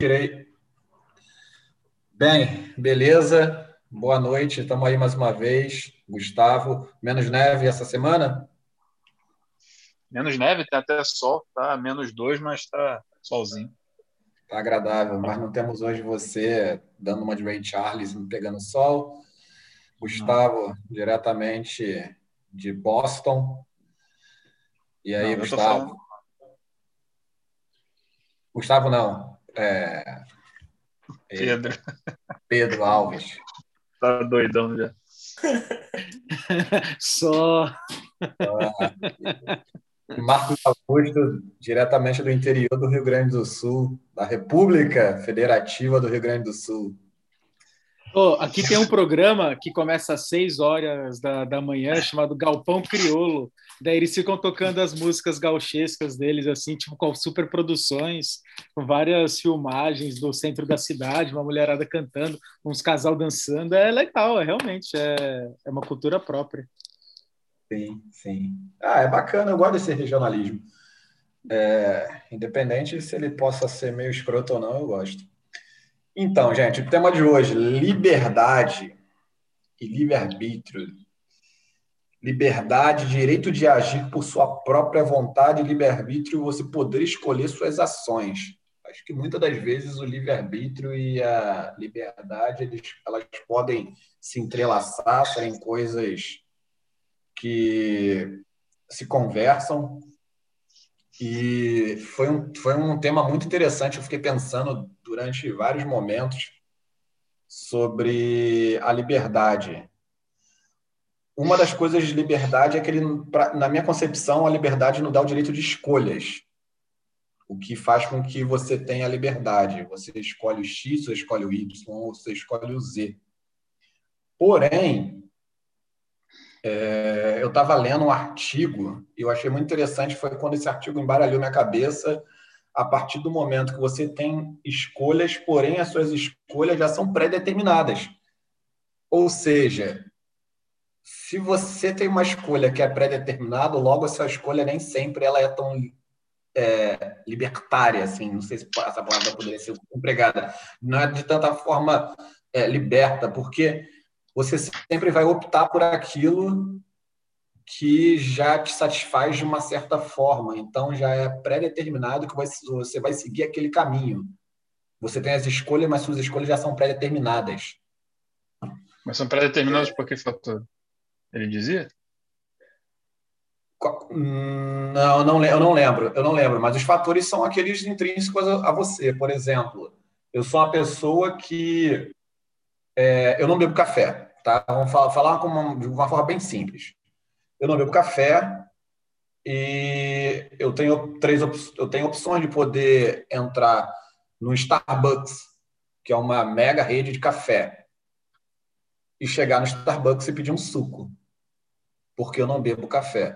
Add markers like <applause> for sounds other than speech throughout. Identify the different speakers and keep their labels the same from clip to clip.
Speaker 1: Tirei. Bem, beleza. Boa noite. Estamos aí mais uma vez. Gustavo, menos neve essa semana?
Speaker 2: Menos neve, tem até sol, tá? Menos dois, mas tá solzinho.
Speaker 1: Tá agradável, mas não temos hoje você dando uma de Ray Charles pegando sol. Gustavo, não. diretamente de Boston. E aí, não, Gustavo? Gustavo não. É...
Speaker 2: Pedro.
Speaker 1: Pedro Alves.
Speaker 2: Tá doidão já. <laughs>
Speaker 3: Só.
Speaker 1: Ah, Marcos Augusto, diretamente do interior do Rio Grande do Sul, da República Federativa do Rio Grande do Sul.
Speaker 3: Oh, aqui tem um programa que começa às 6 horas da, da manhã, chamado Galpão Criolo. Daí eles ficam tocando as músicas gauchescas deles, assim, tipo, com super produções, com várias filmagens do centro da cidade, uma mulherada cantando, uns casal dançando. É legal, é realmente, é, é uma cultura própria.
Speaker 1: Sim, sim. Ah, é bacana, eu gosto desse regionalismo. É, independente se ele possa ser meio escroto ou não, eu gosto. Então, gente, o tema de hoje: liberdade e livre-arbítrio. Liberdade, direito de agir por sua própria vontade livre-arbítrio, você poder escolher suas ações. Acho que muitas das vezes o livre-arbítrio e a liberdade eles, elas podem se entrelaçar, serem coisas que se conversam. E foi um, foi um tema muito interessante. Eu fiquei pensando durante vários momentos sobre a liberdade. Uma das coisas de liberdade é que, ele, na minha concepção, a liberdade não dá o direito de escolhas. O que faz com que você tenha liberdade. Você escolhe o X, você escolhe o Y, ou você escolhe o Z. Porém, é, eu estava lendo um artigo e eu achei muito interessante. Foi quando esse artigo embaralhou minha cabeça. A partir do momento que você tem escolhas, porém as suas escolhas já são pré-determinadas. Ou seja, se você tem uma escolha que é pré-determinada, logo a sua escolha nem sempre ela é tão é, libertária, assim. Não sei se essa palavra poderia ser empregada. Não é de tanta forma é, liberta, porque você sempre vai optar por aquilo que já te satisfaz de uma certa forma. Então, já é pré-determinado que você vai seguir aquele caminho. Você tem as escolhas, mas suas escolhas já são pré-determinadas.
Speaker 2: Mas são pré-determinadas por que fator? Ele dizia?
Speaker 1: Não, não, eu não lembro, eu não lembro, mas os fatores são aqueles intrínsecos a você. Por exemplo, eu sou uma pessoa que é, eu não bebo café, tá? Vamos falar, falar uma, de uma forma bem simples. Eu não bebo café e eu tenho três eu tenho opções de poder entrar no Starbucks, que é uma mega rede de café, e chegar no Starbucks e pedir um suco, porque eu não bebo café.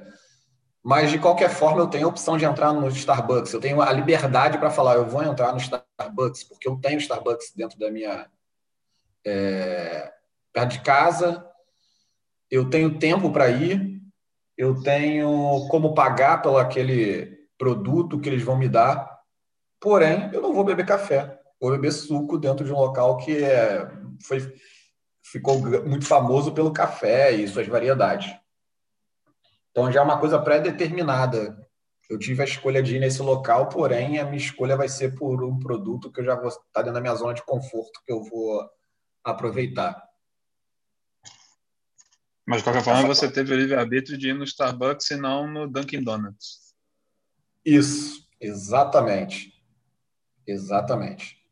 Speaker 1: Mas, de qualquer forma, eu tenho a opção de entrar no Starbucks. Eu tenho a liberdade para falar, eu vou entrar no Starbucks, porque eu tenho Starbucks dentro da minha, é, perto de casa, eu tenho tempo para ir, eu tenho como pagar pelo aquele produto que eles vão me dar, porém, eu não vou beber café, vou beber suco dentro de um local que é, foi, ficou muito famoso pelo café e suas variedades. Então já é uma coisa pré-determinada. Eu tive a escolha de ir nesse local, porém a minha escolha vai ser por um produto que eu já vou estar dentro da minha zona de conforto, que eu vou aproveitar.
Speaker 2: Mas, de qualquer forma, você teve o livre-arbítrio de ir no Starbucks e não no Dunkin' Donuts.
Speaker 1: Isso, exatamente. Exatamente.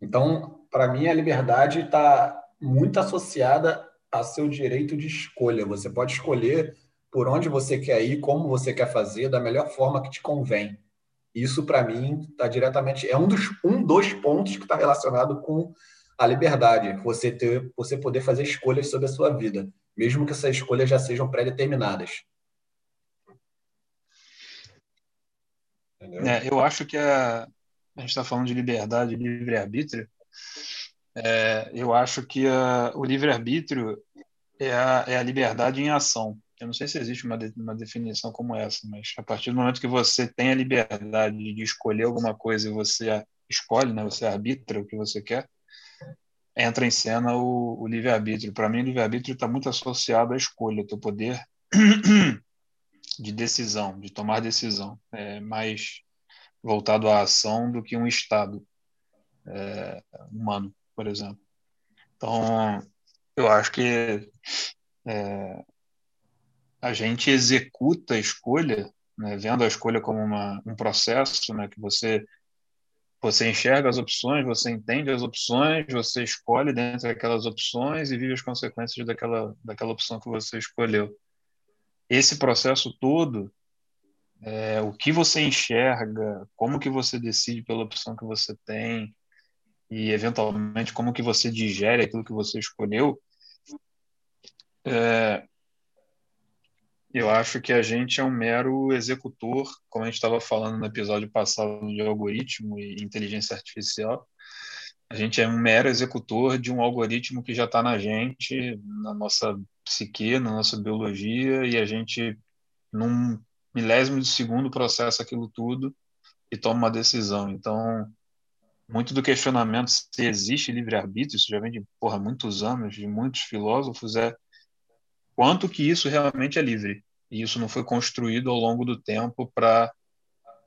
Speaker 1: Então, para mim, a liberdade está muito associada a seu direito de escolha. Você pode escolher por onde você quer ir, como você quer fazer, da melhor forma que te convém. Isso, para mim, está diretamente. É um dos, um dos pontos que está relacionado com a liberdade, você ter, você poder fazer escolhas sobre a sua vida, mesmo que essas escolhas já sejam pré-determinadas.
Speaker 2: É, eu acho que a, a gente está falando de liberdade e livre-arbítrio. É, eu acho que a, o livre-arbítrio é a, é a liberdade em ação. Eu não sei se existe uma, de, uma definição como essa, mas a partir do momento que você tem a liberdade de escolher alguma coisa e você escolhe, né? Você arbitra o que você quer. Entra em cena o, o livre-arbítrio. Para mim, o livre-arbítrio está muito associado à escolha, ao teu poder <clears throat> de decisão, de tomar decisão. É mais voltado à ação do que um estado é, humano, por exemplo. Então, eu acho que é, a gente executa a escolha, né, vendo a escolha como uma, um processo, né, que você você enxerga as opções, você entende as opções, você escolhe dentro daquelas opções e vive as consequências daquela, daquela opção que você escolheu. Esse processo todo, é, o que você enxerga, como que você decide pela opção que você tem e eventualmente como que você digere aquilo que você escolheu, é, eu acho que a gente é um mero executor, como a gente estava falando no episódio passado de algoritmo e inteligência artificial. A gente é um mero executor de um algoritmo que já está na gente, na nossa psique, na nossa biologia, e a gente, num milésimo de segundo, processa aquilo tudo e toma uma decisão. Então, muito do questionamento se existe livre-arbítrio, isso já vem de porra, muitos anos, de muitos filósofos, é quanto que isso realmente é livre. E isso não foi construído ao longo do tempo para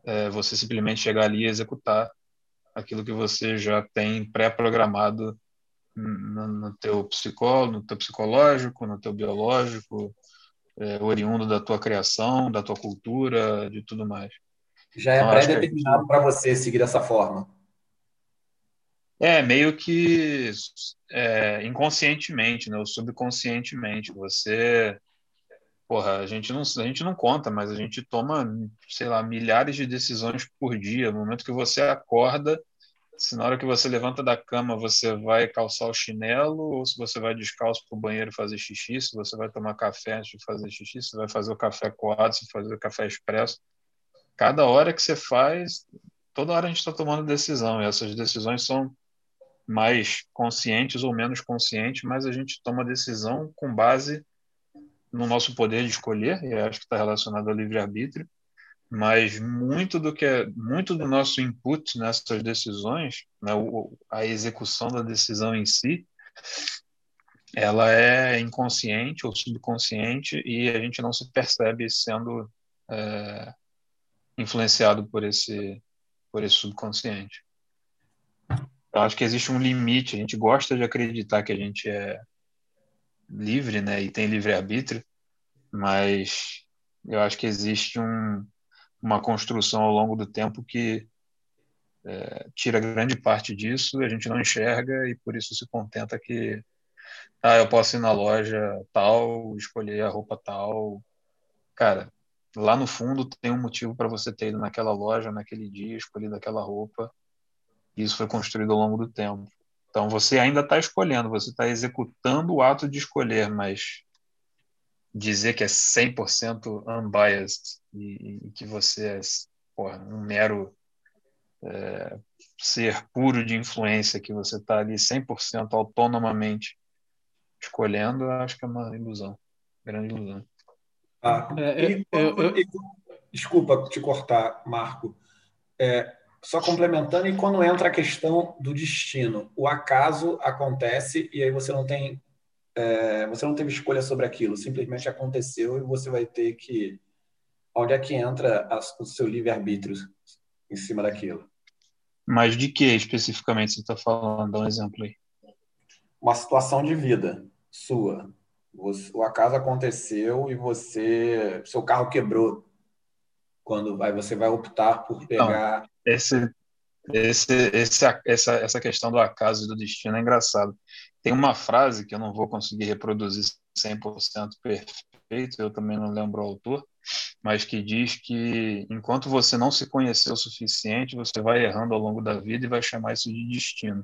Speaker 2: é, você simplesmente chegar ali e executar aquilo que você já tem pré-programado no, no teu psicólogo, no teu psicológico, no teu biológico, é, oriundo da tua criação, da tua cultura, de tudo mais.
Speaker 1: Já é então, pré-determinado para você seguir dessa forma.
Speaker 2: É, meio que é, inconscientemente, né, ou subconscientemente. Você, porra, a gente, não, a gente não conta, mas a gente toma, sei lá, milhares de decisões por dia. No momento que você acorda, se na hora que você levanta da cama você vai calçar o chinelo, ou se você vai descalço para o banheiro fazer xixi, se você vai tomar café antes de fazer xixi, se vai fazer o café coado, se vai fazer o café expresso. Cada hora que você faz, toda hora a gente está tomando decisão, e essas decisões são mais conscientes ou menos conscientes, mas a gente toma decisão com base no nosso poder de escolher, e acho que está relacionado ao livre-arbítrio, mas muito do que é, muito do nosso input nessas decisões, né, a execução da decisão em si, ela é inconsciente ou subconsciente e a gente não se percebe sendo é, influenciado por esse por esse subconsciente. Eu acho que existe um limite. A gente gosta de acreditar que a gente é livre, né, e tem livre arbítrio, mas eu acho que existe um, uma construção ao longo do tempo que é, tira grande parte disso, a gente não enxerga e por isso se contenta que ah, eu posso ir na loja tal, escolher a roupa tal. Cara, lá no fundo tem um motivo para você ter ido naquela loja, naquele dia, escolhido aquela roupa isso foi construído ao longo do tempo. Então você ainda está escolhendo, você está executando o ato de escolher, mas dizer que é 100% unbiased e, e, que você é porra, um mero é, ser puro de influência, que você está ali 100% autonomamente escolhendo, acho que é uma ilusão, grande ilusão.
Speaker 1: Ah, é, e, eu, eu, eu... Desculpa te cortar, Marco. É, só complementando, e quando entra a questão do destino, o acaso acontece e aí você não tem é, você não teve escolha sobre aquilo, simplesmente aconteceu e você vai ter que onde é que entra a, o seu livre arbítrio em cima daquilo?
Speaker 2: Mas de que especificamente você está falando? Dá um exemplo aí.
Speaker 1: Uma situação de vida sua. Você, o acaso aconteceu e você, seu carro quebrou. Quando aí você vai optar por pegar
Speaker 2: não esse, esse, esse, essa, essa questão do acaso e do destino é engraçado. Tem uma frase que eu não vou conseguir reproduzir 100% perfeito, eu também não lembro o autor, mas que diz que enquanto você não se conhecer o suficiente, você vai errando ao longo da vida e vai chamar isso de destino,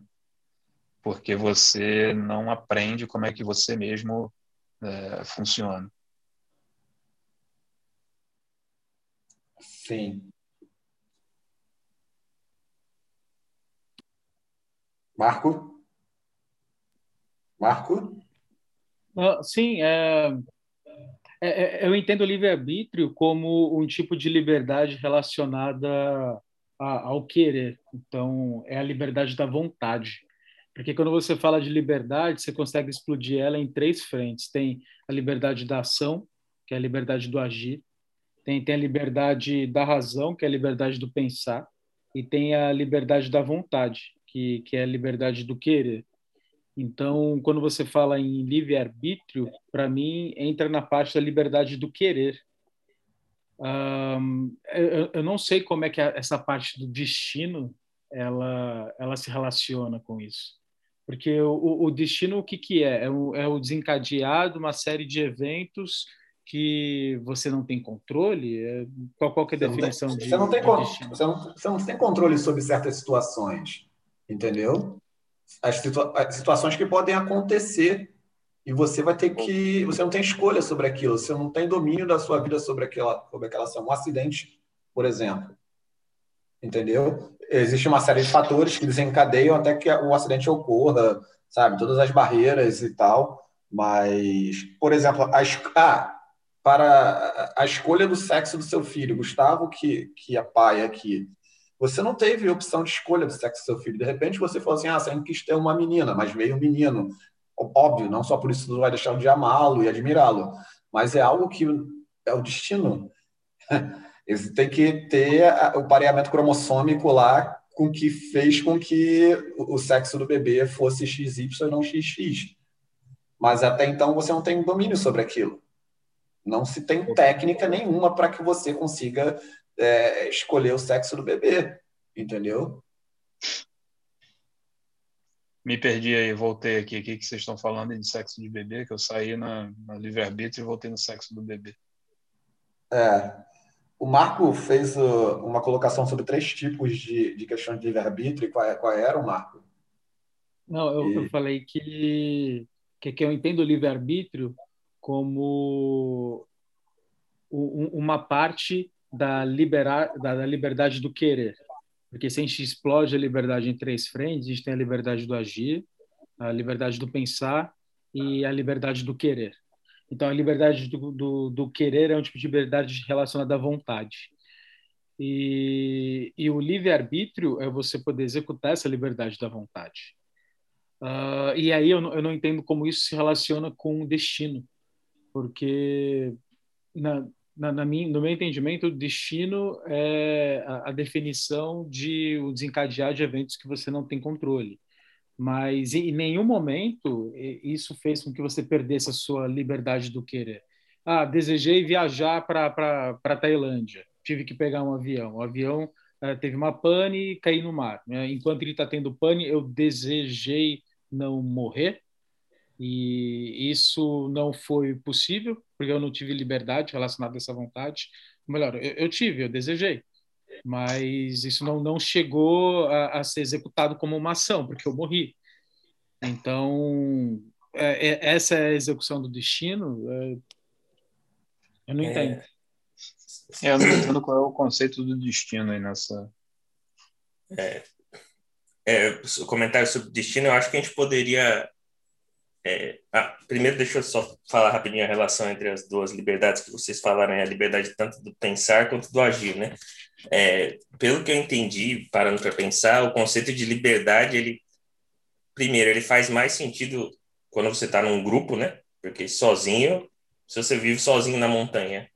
Speaker 2: porque você não aprende como é que você mesmo é, funciona.
Speaker 1: Sim, Marco? Marco?
Speaker 3: Uh, sim, é, é, é, eu entendo o livre-arbítrio como um tipo de liberdade relacionada ao querer. Então, é a liberdade da vontade. Porque quando você fala de liberdade, você consegue explodir ela em três frentes. Tem a liberdade da ação, que é a liberdade do agir. Tem, tem a liberdade da razão, que é a liberdade do pensar. E tem a liberdade da vontade, que, que é a liberdade do querer. Então, quando você fala em livre-arbítrio, para mim, entra na parte da liberdade do querer. Eu, eu, não sei como é que essa parte do destino ela, ela se relaciona com isso. Porque o, o destino, o que, que é? É o, é o uma série de eventos que você não tem controle? É, qual, qual é a definição
Speaker 1: tem,
Speaker 3: de,
Speaker 1: você não tem de? Você não, você não tem controle sobre certas situações, entendeu? as, situa as situações que podem acontecer e você vai ter que você não tem escolha sobre aquilo você não tem domínio da sua vida sobre aquela sobre aquela ação um acidente por exemplo entendeu existe uma série de fatores que desencadeiam até que o acidente ocorra sabe todas as barreiras e tal mas por exemplo a, ah, para a escolha do sexo do seu filho Gustavo que que é pai aqui você não teve opção de escolha do sexo do seu filho. De repente você falou assim: ah, você quis ter uma menina, mas veio um menino. Óbvio, não só por isso você vai deixar de amá-lo e admirá-lo, mas é algo que é o destino. <laughs> Você tem que ter o pareamento cromossômico lá com que fez com que o sexo do bebê fosse XY e não XX. Mas até então você não tem domínio sobre aquilo. Não se tem técnica nenhuma para que você consiga é, escolher o sexo do bebê, entendeu?
Speaker 2: Me perdi aí, voltei aqui. O que, que vocês estão falando de sexo de bebê? Que eu saí na, na livre-arbítrio e voltei no sexo do bebê.
Speaker 1: É. O Marco fez uh, uma colocação sobre três tipos de, de questões de livre-arbítrio. Qual, é, qual era o Marco?
Speaker 3: Não, eu, e... eu falei que, que, que eu entendo o livre-arbítrio como uma parte da, liberar, da, da liberdade do querer. Porque se a gente explode a liberdade em três frentes, a gente tem a liberdade do agir, a liberdade do pensar e a liberdade do querer. Então, a liberdade do, do, do querer é um tipo de liberdade relacionada à vontade. E, e o livre-arbítrio é você poder executar essa liberdade da vontade. Uh, e aí eu eu não entendo como isso se relaciona com o destino, porque na, na, na minha, no meu entendimento, o destino é a, a, definição de o desencadear de eventos que você não tem controle. Mas em nenhum momento isso fez com que você perdesse a sua liberdade do querer. Ah, desejei viajar para a Tailândia. Tive que pegar um avião. O avião uh, teve uma pane e caí no mar. Né? Enquanto ele está tendo pane, eu desejei não morrer e isso não foi possível, porque eu não tive liberdade relacionada a essa vontade. Melhor, eu, eu tive, eu desejei, mas isso não, não chegou a, a, ser executado como uma ação, porque eu morri. Então, é, é, essa é a execução do destino. É, eu não é. entendo.
Speaker 2: É, eu não entendo qual é o conceito do destino aí nessa.
Speaker 4: É, é, o comentário sobre destino, eu acho que a gente poderia é, ah, primeiro, deixa eu só falar rapidinho a relação entre as duas liberdades que vocês falaram, né? a liberdade tanto do pensar quanto do agir, né? É, pelo que eu entendi, parando para pensar, o conceito de liberdade, ele, primeiro, ele faz mais sentido quando você está num grupo, né? Porque sozinho, se você vive sozinho na montanha,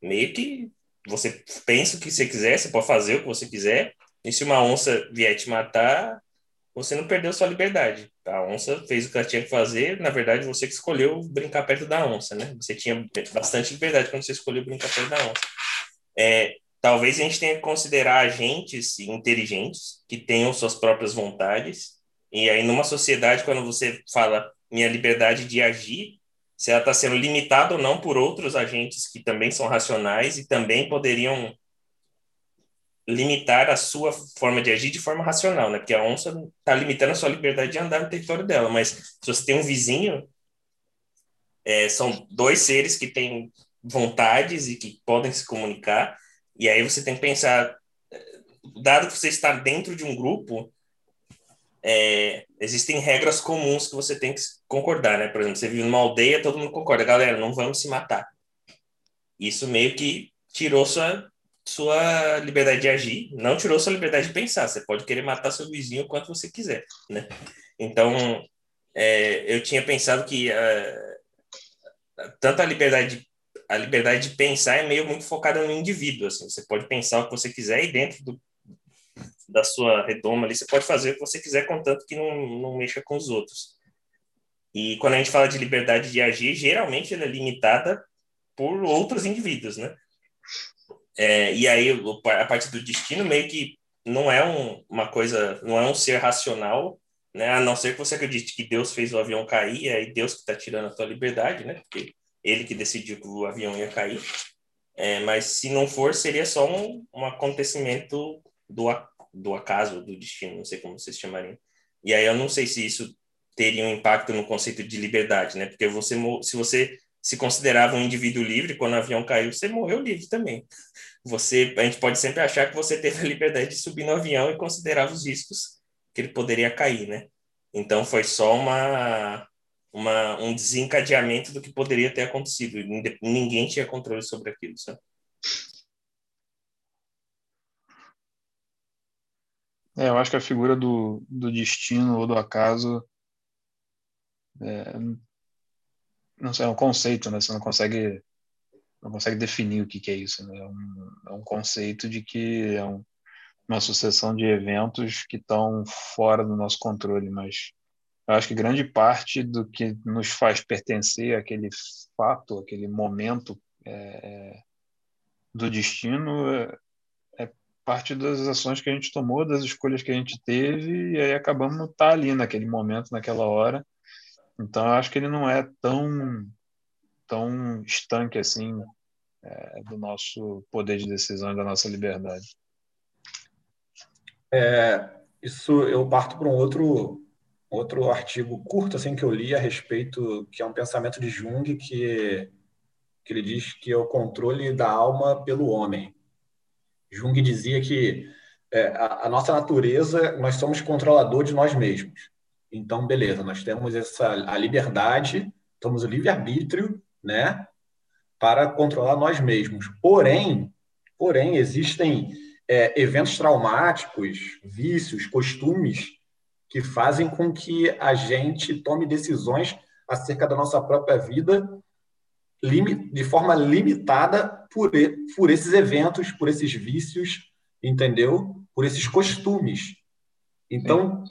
Speaker 4: meio que você pensa o que você quiser, você pode fazer o que você quiser, e se uma onça vier te matar, você não perdeu sua liberdade. A onça fez o que ela tinha que fazer, na verdade, você que escolheu brincar perto da onça, né? Você tinha bastante liberdade quando você escolheu brincar perto da onça. É, talvez a gente tenha que considerar agentes inteligentes que tenham suas próprias vontades. E aí, numa sociedade, quando você fala minha liberdade de agir, se ela está sendo limitada ou não por outros agentes que também são racionais e também poderiam limitar a sua forma de agir de forma racional, né? Porque a onça está limitando a sua liberdade de andar no território dela, mas se você tem um vizinho, é, são dois seres que têm vontades e que podem se comunicar, e aí você tem que pensar, dado que você está dentro de um grupo, é, existem regras comuns que você tem que concordar, né? Por exemplo, você vive numa aldeia, todo mundo concorda, galera, não vamos se matar. Isso meio que tirou sua sua liberdade de agir, não tirou sua liberdade de pensar. Você pode querer matar seu vizinho o quanto você quiser, né? Então, é, eu tinha pensado que uh, tanto a liberdade a liberdade de pensar é meio muito focada no indivíduo, assim. Você pode pensar o que você quiser e dentro do, da sua redoma ali você pode fazer o que você quiser, contanto que não, não mexa com os outros. E quando a gente fala de liberdade de agir, geralmente ela é limitada por outros indivíduos, né? É, e aí, a partir do destino, meio que não é um, uma coisa, não é um ser racional, né? A não ser que você acredite que Deus fez o avião cair, e aí Deus que está tirando a tua liberdade, né? Porque ele que decidiu que o avião ia cair. É, mas se não for, seria só um, um acontecimento do, do acaso, do destino, não sei como vocês chamariam. E aí eu não sei se isso teria um impacto no conceito de liberdade, né? Porque você, se você se considerava um indivíduo livre, quando o avião caiu, você morreu livre também. Você, a gente pode sempre achar que você teve a liberdade de subir no avião e considerava os riscos que ele poderia cair, né? Então foi só uma, uma um desencadeamento do que poderia ter acontecido. Ninguém tinha controle sobre aquilo, sabe?
Speaker 2: É, eu acho que a figura do, do destino ou do acaso é, não sei, é um conceito, né? Você não consegue não consegue definir o que, que é isso. Né? É, um, é um conceito de que é um, uma sucessão de eventos que estão fora do nosso controle, mas eu acho que grande parte do que nos faz pertencer àquele fato, aquele momento é, é do destino é, é, parte das ações que a gente tomou, das escolhas que a gente teve, e aí acabamos tá ali naquele momento, naquela hora, então, acho que ele não é tão, tão estanque assim é, do nosso poder de decisão e da nossa liberdade.
Speaker 1: É, isso eu parto para um outro outro artigo curto assim que eu li a respeito que é um pensamento de Jung que que ele diz que é o controle da alma pelo homem. Jung dizia que é, a, a, nossa natureza nós somos controlador de nós mesmos. Então, beleza, nós temos essa a liberdade, temos o livre-arbítrio, né, para controlar nós mesmos. Porém, porém existem é, eventos traumáticos, vícios, costumes que fazem com que a gente tome decisões acerca da nossa própria vida de forma limitada por, por esses eventos, por esses vícios, entendeu? Por esses costumes. Então,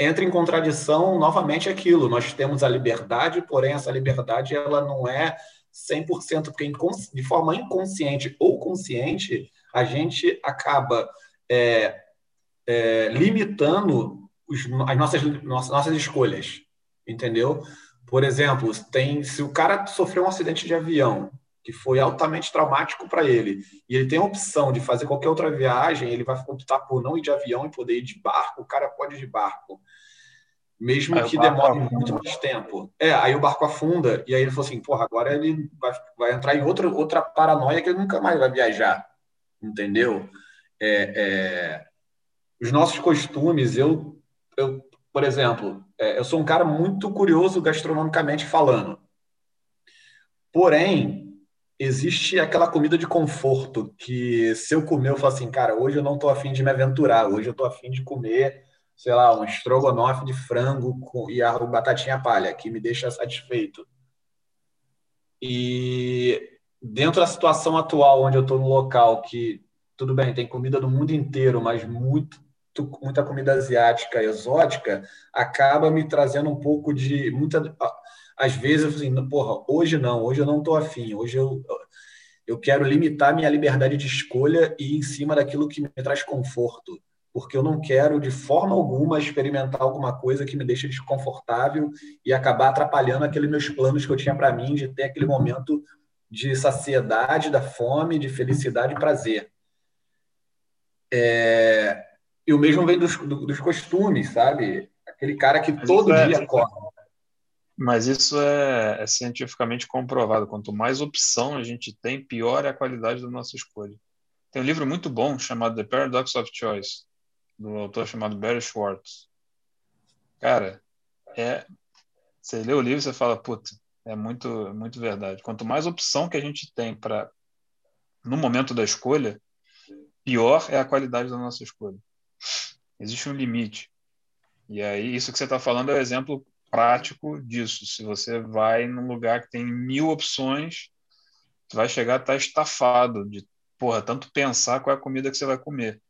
Speaker 1: entra em contradição novamente aquilo. Nós temos a liberdade, porém essa liberdade ela não é 100%, porque de forma inconsciente ou consciente, a gente acaba é, é, limitando os, as nossas, nossas escolhas, entendeu? Por exemplo, tem, se o cara sofreu um acidente de avião, que foi altamente traumático para ele, e ele tem a opção de fazer qualquer outra viagem, ele vai optar por não ir de avião e poder ir de barco, o cara pode ir de barco. Mesmo aí que demore muito mais tempo. É, aí o barco afunda, e aí ele falou assim, porra, agora ele vai, vai entrar em outra, outra paranoia que ele nunca mais vai viajar. Entendeu? É, é... Os nossos costumes, eu, eu por exemplo, é, eu sou um cara muito curioso gastronomicamente falando. Porém, existe aquela comida de conforto que se eu comer, eu falo assim, cara, hoje eu não estou afim de me aventurar, hoje eu estou afim de comer, sei lá, um estrogonofe de frango com, e a batatinha palha, que me deixa satisfeito. E dentro da situação atual, onde eu estou no local que, tudo bem, tem comida do mundo inteiro, mas muito, muita comida asiática exótica, acaba me trazendo um pouco de muita às vezes eu falo assim, porra, hoje não, hoje eu não estou afim, hoje eu, eu quero limitar minha liberdade de escolha e ir em cima daquilo que me traz conforto, porque eu não quero de forma alguma experimentar alguma coisa que me deixe desconfortável e acabar atrapalhando aqueles meus planos que eu tinha para mim de ter aquele momento de saciedade da fome, de felicidade e prazer. É... E o mesmo vem dos, dos costumes, sabe? Aquele cara que todo é, dia acorda
Speaker 2: mas isso é, é, cientificamente comprovado. Quanto mais opção a gente tem, pior é a qualidade da nossa escolha. Tem um livro muito bom chamado The Paradox of Choice, do autor chamado Barry Schwartz. Cara, é, você lê o livro e você fala, puta, é muito, muito verdade. Quanto mais opção que a gente tem para no momento da escolha, pior é a qualidade da nossa escolha. Existe um limite. E aí, isso que você está falando é o exemplo prático disso. Se você vai num lugar que tem mil opções, você vai chegar a estar tá estafado de, porra, tanto pensar qual é a comida que você vai comer.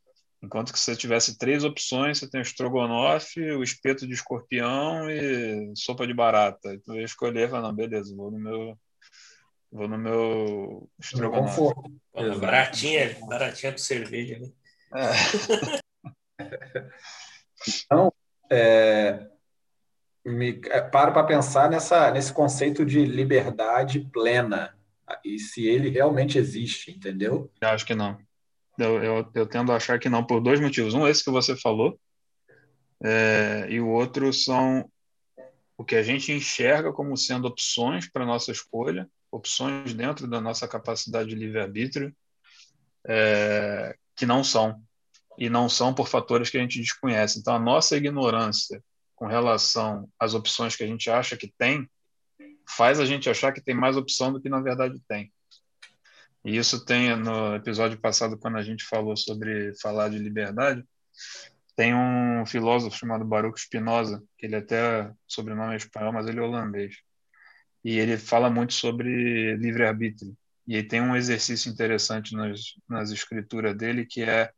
Speaker 2: Enquanto que se você tivesse três opções, você tem o estrogonofe, o espeto de escorpião e sopa de barata. E tu ia escolher e falar, não, beleza, vou no meu vou no meu estrogonofe.
Speaker 4: baratinha, baratinha com cerveja, né?
Speaker 1: É. <laughs> então, é, me, é, paro para pensar nessa, nesse conceito de liberdade plena e se ele realmente existe, entendeu?
Speaker 2: Eu acho que não. Eu, eu, eu, tendo a achar que não, por dois motivos. Um, esse que você falou, é, e o outro são o que a gente enxerga como sendo opções para nossa escolha, opções dentro da nossa capacidade de livre-arbítrio, é, que não são. E não são por fatores que a gente desconhece. Então, a nossa ignorância com relação às opções que a gente acha que tem, faz a gente achar que tem mais opção do que na verdade tem. E isso tem no episódio passado, quando a gente falou sobre falar de liberdade, tem um filósofo chamado Baruch Spinoza, que ele até sobrenome é espanhol, mas ele é holandês. E ele fala muito sobre livre-arbítrio. E aí tem um exercício interessante nas, nas escrituras dele, que é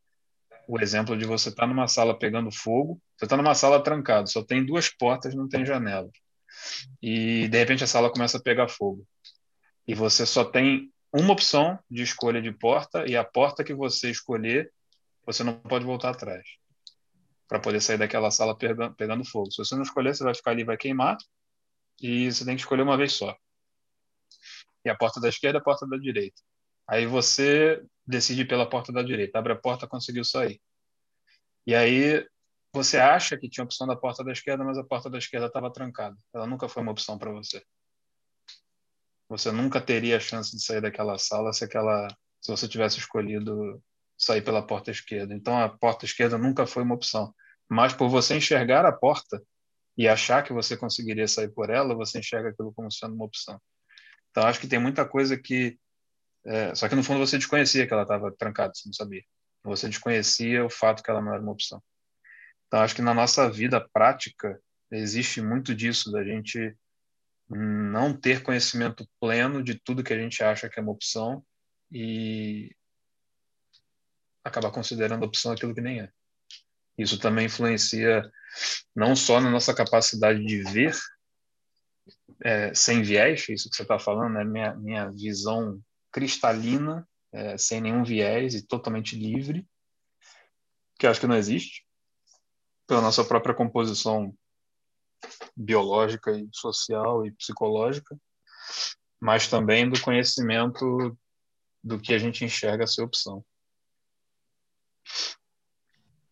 Speaker 2: o exemplo de você estar tá numa sala pegando fogo, você está numa sala trancada, só tem duas portas, não tem janela. E de repente a sala começa a pegar fogo. E você só tem uma opção de escolha de porta e a porta que você escolher, você não pode voltar atrás para poder sair daquela sala pegando, fogo. Se você não escolher, você vai ficar ali, vai queimar e você tem que escolher uma vez só. E a porta da esquerda, a porta da direita. Aí você decide pela porta da direita, abre a porta, conseguiu sair. E aí você acha que tinha opção da porta da esquerda, mas a porta da esquerda estava trancada. Ela nunca foi uma opção para você. Você nunca teria a chance de sair daquela sala se aquela se você tivesse escolhido sair pela porta esquerda. Então a porta esquerda nunca foi uma opção. Mas por você enxergar a porta e achar que você conseguiria sair por ela, você enxerga aquilo como sendo uma opção. Então acho que tem muita coisa que é, só que no fundo você desconhecia que ela estava trancada, você não sabia. Você desconhecia o fato que ela não era uma opção. Então acho que na nossa vida prática existe muito disso da gente não ter conhecimento pleno de tudo que a gente acha que é uma opção e acabar considerando a opção aquilo que nem é. Isso também influencia não só na nossa capacidade de ver é, sem viés, isso que você está falando, né? minha, minha visão cristalina, é, sem nenhum viés e totalmente livre, que acho que não existe, pela nossa própria composição biológica e social e psicológica, mas também do conhecimento do que a gente enxerga ser opção.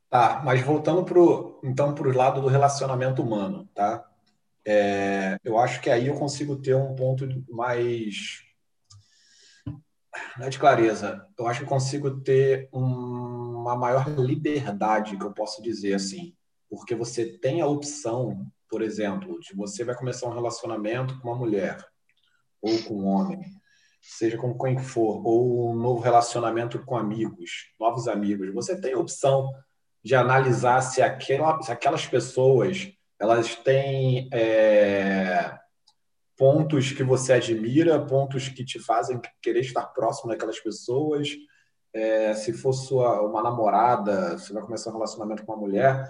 Speaker 1: Tá, mas voltando pro, então para o lado do relacionamento humano, tá? É, eu acho que aí eu consigo ter um ponto mais não é de clareza. Eu acho que consigo ter um, uma maior liberdade, que eu posso dizer assim, porque você tem a opção por exemplo, de você vai começar um relacionamento com uma mulher ou com um homem, seja com quem for, ou um novo relacionamento com amigos, novos amigos, você tem a opção de analisar se, aquela, se aquelas pessoas elas têm é, pontos que você admira, pontos que te fazem querer estar próximo daquelas pessoas. É, se for sua, uma namorada, você vai começar um relacionamento com uma mulher,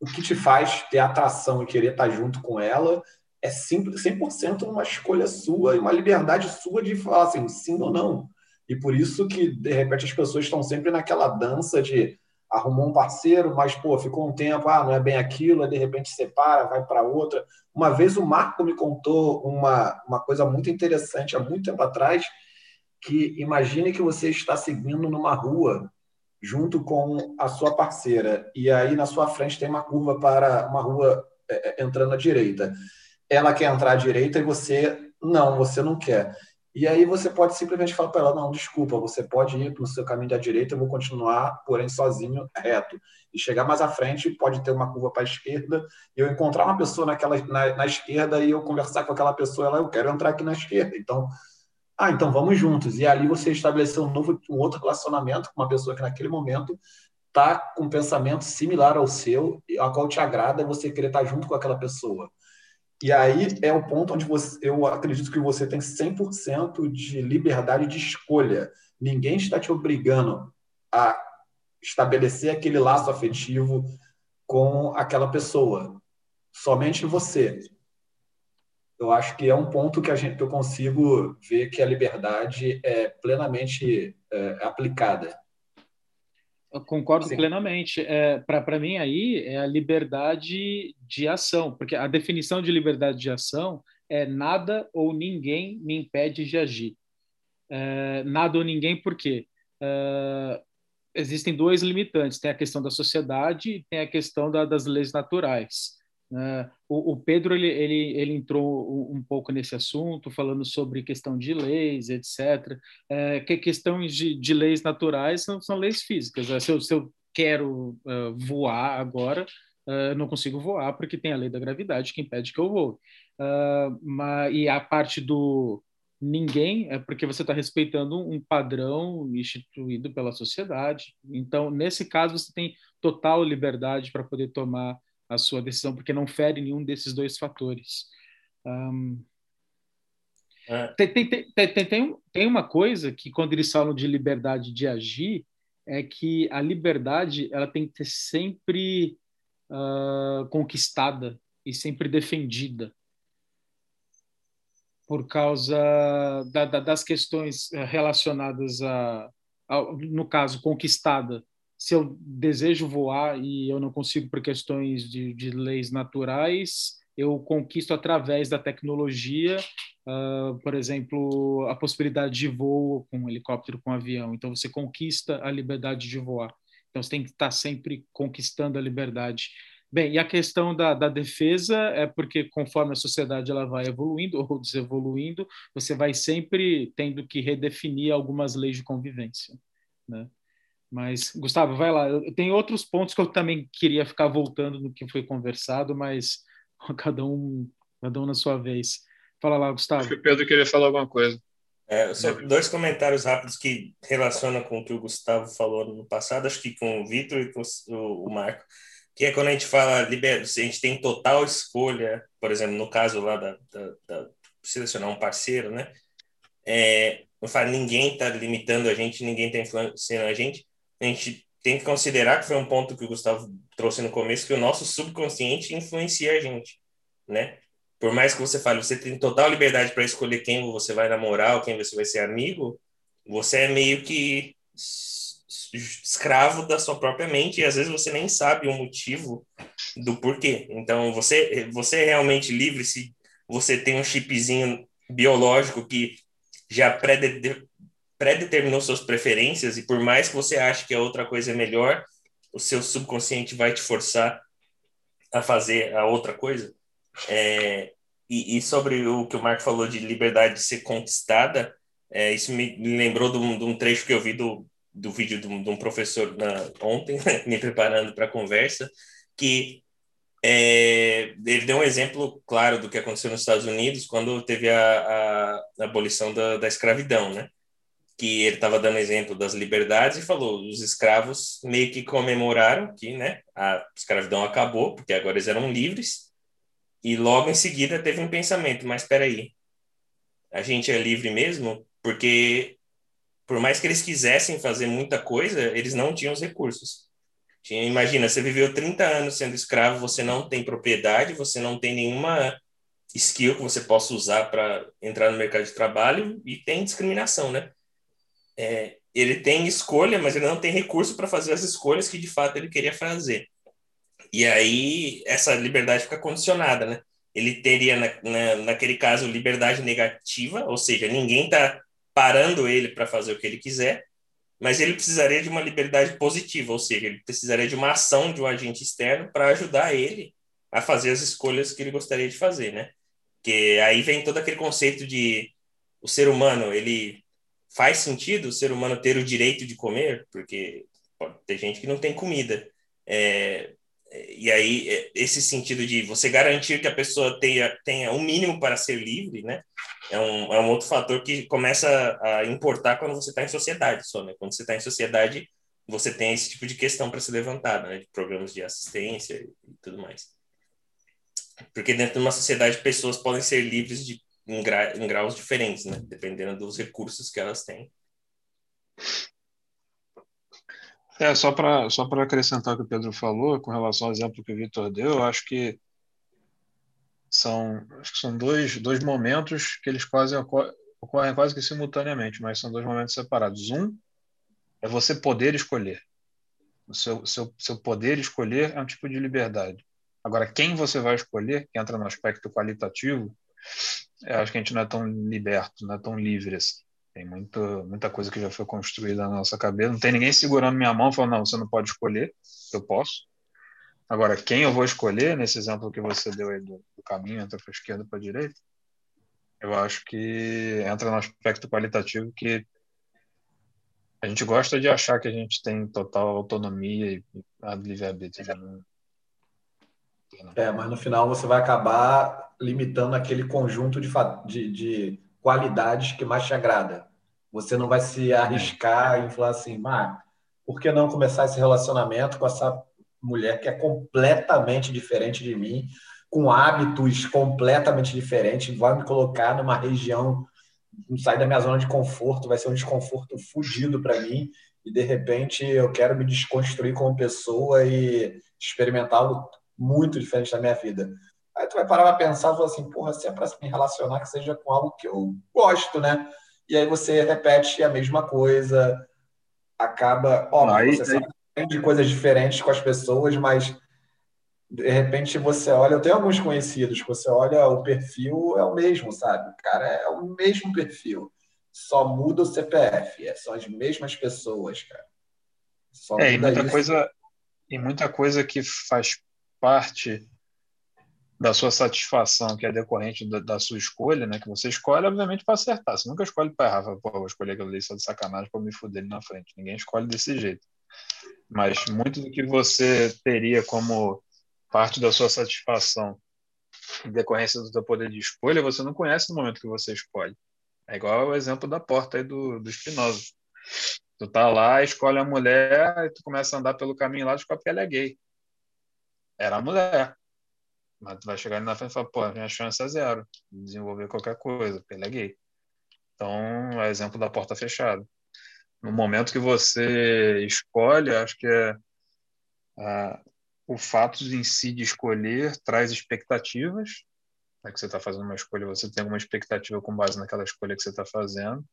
Speaker 1: o que te faz ter atração e querer estar junto com ela é 100% uma escolha sua e uma liberdade sua de falar assim, sim ou não. E por isso que, de repente, as pessoas estão sempre naquela dança de arrumou um parceiro, mas, pô, ficou um tempo, ah, não é bem aquilo, aí de repente separa, vai para outra. Uma vez o Marco me contou uma, uma coisa muito interessante há muito tempo atrás, que imagine que você está seguindo numa rua junto com a sua parceira. E aí na sua frente tem uma curva para uma rua é, é, entrando à direita. Ela quer entrar à direita e você não, você não quer. E aí você pode simplesmente falar para ela, não, desculpa, você pode ir para o seu caminho da direita, eu vou continuar, porém sozinho, reto. E chegar mais à frente, pode ter uma curva para a esquerda, e eu encontrar uma pessoa naquela, na, na esquerda e eu conversar com aquela pessoa, ela, eu quero entrar aqui na esquerda. Então, Ah, então vamos juntos. E ali você estabeleceu um novo, um outro relacionamento com uma pessoa que naquele momento está com um pensamento similar ao seu, a qual te agrada você querer estar junto com aquela pessoa. E aí é o ponto onde você, eu acredito que você tem 100% de liberdade de escolha. Ninguém está te obrigando a estabelecer aquele laço afetivo com aquela pessoa. Somente você. Eu acho que é um ponto que a gente que eu consigo ver que a liberdade é plenamente é, aplicada.
Speaker 3: Eu concordo Sim. plenamente. É, Para mim, aí, é a liberdade de ação, porque a definição de liberdade de ação é nada ou ninguém me impede de agir. É, nada ou ninguém, por quê? É, existem dois limitantes: tem a questão da sociedade e tem a questão da, das leis naturais. Uh, o, o, Pedro ele, ele, ele entrou um, pouco nesse assunto, falando sobre questão de leis, etc. Uh, que questões de, de leis naturais são, são leis físicas. Uh, se, eu, se eu quero uh, voar agora, eu não consigo voar porque tem a lei da gravidade que impede que eu voe. Mas, e a parte do ninguém é porque você está respeitando um padrão instituído pela sociedade. Então, nesse caso, você tem total liberdade para poder tomar a sua decisão, porque não fere nenhum desses dois fatores. Um, é. tem, tem, tem, tem, tem uma coisa que, quando eles falam de liberdade de agir, é que a liberdade ela tem que ser sempre uh, conquistada e sempre defendida por causa da, da, das questões relacionadas a, a, no caso, conquistada se eu desejo voar e eu não consigo por questões de, de leis naturais, eu conquisto através da tecnologia, uh, por exemplo, a possibilidade de voo com um helicóptero, com um avião. Então, você conquista a liberdade de voar. Então, você tem que estar sempre conquistando a liberdade. Bem, e a questão da, da defesa é porque conforme a sociedade ela vai evoluindo <laughs> ou desevoluindo, você vai sempre tendo que redefinir algumas leis de convivência, né? Mas, Gustavo, vai lá. Eu tenho outros pontos que eu também queria ficar voltando no que foi conversado, mas <laughs> cada um, cada um na sua vez. Fala lá, Gustavo. Acho
Speaker 2: que o Pedro queria falar alguma coisa.
Speaker 4: É, só dois comentários rápidos que relacionam com o que o Gustavo falou no passado, acho que com o Vitor e com o Marco, que é quando a gente fala, a gente tem total escolha, por exemplo, no caso lá da, da, da selecionar um parceiro, né? É, não fala, ninguém está limitando a gente, ninguém está influenciando a gente a gente tem que considerar que foi um ponto que o Gustavo trouxe no começo, que o nosso subconsciente influencia a gente, né? Por mais que você fale, você tem total liberdade para escolher quem você vai namorar ou quem você vai ser amigo, você é meio que escravo da sua própria mente e às vezes você nem sabe o motivo do porquê. Então, você, você é realmente livre se você tem um chipzinho biológico que já pré-determinou suas preferências e por mais que você ache que a outra coisa é melhor, o seu subconsciente vai te forçar a fazer a outra coisa. É, e, e, sobre o que o Marco falou de liberdade de ser conquistada, é, isso me, lembrou de um, de um, trecho que eu vi do, do vídeo de um, de um professor na, ontem, <laughs> me preparando para a conversa, que é, ele deu um exemplo claro do que aconteceu nos Estados Unidos quando teve a, a, a abolição da, da escravidão, né? Que ele estava dando exemplo das liberdades e falou os escravos meio que comemoraram que né a escravidão acabou porque agora eles eram livres e logo em seguida teve um pensamento mas espera aí a gente é livre mesmo? Porque por mais que eles quisessem fazer muita coisa eles não tinham os recursos. Imagina você viveu 30 anos sendo escravo você não tem propriedade você não tem nenhuma skill que você possa usar para entrar no mercado de trabalho e tem discriminação né é, ele tem escolha, mas ele não tem recurso para fazer as escolhas que de fato ele queria fazer. E aí essa liberdade fica condicionada, né? Ele teria, na, na, naquele caso, liberdade negativa, ou seja, ninguém está parando ele para fazer o que ele quiser, mas ele precisaria de uma liberdade positiva, ou seja, ele precisaria de uma ação de um agente externo para ajudar ele a fazer as escolhas que ele gostaria de fazer, né? Que aí vem todo aquele conceito de o ser humano, ele faz sentido o ser humano ter o direito de comer, porque pode ter gente que não tem comida. É, e aí, é, esse sentido de você garantir que a pessoa tenha, tenha um mínimo para ser livre, né? É um, é um outro fator que começa a importar quando você está em sociedade só, né? Quando você está em sociedade, você tem esse tipo de questão para ser levantada, né? De programas de assistência e tudo mais. Porque dentro de uma sociedade, pessoas podem ser livres de, em, gra, em graus diferentes, né? Dependendo dos recursos que elas têm.
Speaker 2: É, só para só acrescentar o que o Pedro falou, com relação ao exemplo que o Vitor deu, eu acho que são, acho que são dois, dois momentos que eles quase ocorrem quase que simultaneamente, mas são dois momentos separados. Um é você poder escolher. O seu, seu, seu poder escolher é um tipo de liberdade. Agora, quem você vai escolher, que entra no aspecto qualitativo, eu acho que a gente não é tão liberto, não é tão livre assim. Tem muita, muita coisa que já foi construída na nossa cabeça. Não tem ninguém segurando minha mão falando, não, você não pode escolher, eu posso. Agora, quem eu vou escolher, nesse exemplo que você deu aí do, do caminho, entra para a esquerda para a direita, eu acho que entra no aspecto qualitativo que a gente gosta de achar que a gente tem total autonomia e livre-arbítrio. Né?
Speaker 1: É, mas no final você vai acabar limitando aquele conjunto de, de, de qualidades que mais te agrada. Você não vai se arriscar e falar assim, ah, por que não começar esse relacionamento com essa mulher que é completamente diferente de mim, com hábitos completamente diferentes, vai me colocar numa região, sair da minha zona de conforto, vai ser um desconforto fudido para mim, e de repente eu quero me desconstruir como pessoa e experimentar algo muito diferente da minha vida. Aí tu vai parar para pensar e falar assim, porra, se é para me relacionar, que seja com algo que eu gosto, né? E aí você repete a mesma coisa, acaba. Ó, aí, você aí... aprende coisas diferentes com as pessoas, mas de repente você olha, eu tenho alguns conhecidos, você olha, o perfil é o mesmo, sabe? Cara, é o mesmo perfil. Só muda o CPF, é, são as mesmas pessoas, cara.
Speaker 2: Só é, e muita isso. coisa, e muita coisa que faz parte da sua satisfação, que é decorrente da, da, sua escolha, né? Que você escolhe, obviamente, para acertar. Você nunca escolhe para errar. Pô, vou escolher aquilo ali só de sacanagem para me fuder na frente. Ninguém escolhe desse jeito. Mas muito do que você teria como parte da sua satisfação em decorrência do seu poder de escolha, você não conhece no momento que você escolhe. É igual o exemplo da porta aí do, do Spinoza. Tu tá lá, escolhe a mulher, e tu começa a andar pelo caminho lá, descobre que ela é gay. Era a mulher mas tu vai chegar ali na frente e falar, pô, minha chance é zero de desenvolver qualquer coisa, porque ele é gay. Então, é exemplo da porta fechada. No momento que você escolhe, acho que é, é o fato em si de escolher traz expectativas. É que você está fazendo uma escolha, você tem alguma expectativa com base naquela escolha que você está fazendo,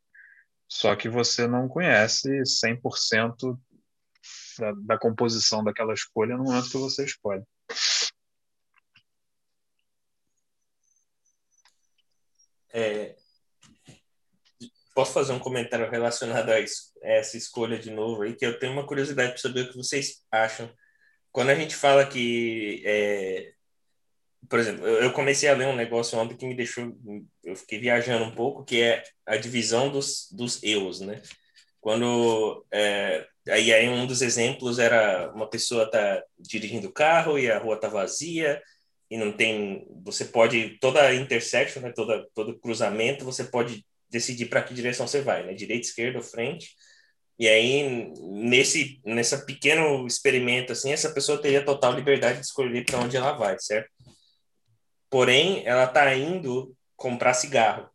Speaker 2: só que você não conhece 100% da, da composição daquela escolha no momento que você escolhe.
Speaker 4: É, posso fazer um comentário relacionado a, isso, a essa escolha de novo aí, que eu tenho uma curiosidade para saber o que vocês acham. Quando a gente fala que, é, por exemplo, eu comecei a ler um negócio ontem que me deixou, eu fiquei viajando um pouco, que é a divisão dos, dos eus, né? Quando é, aí, aí um dos exemplos era uma pessoa tá dirigindo o carro e a rua tá vazia e não tem, você pode toda intersection, né, toda todo cruzamento, você pode decidir para que direção você vai, né, direita, esquerda, frente. E aí nesse nessa pequeno experimento assim, essa pessoa teria total liberdade de escolher para onde ela vai, certo? Porém, ela está indo comprar cigarro.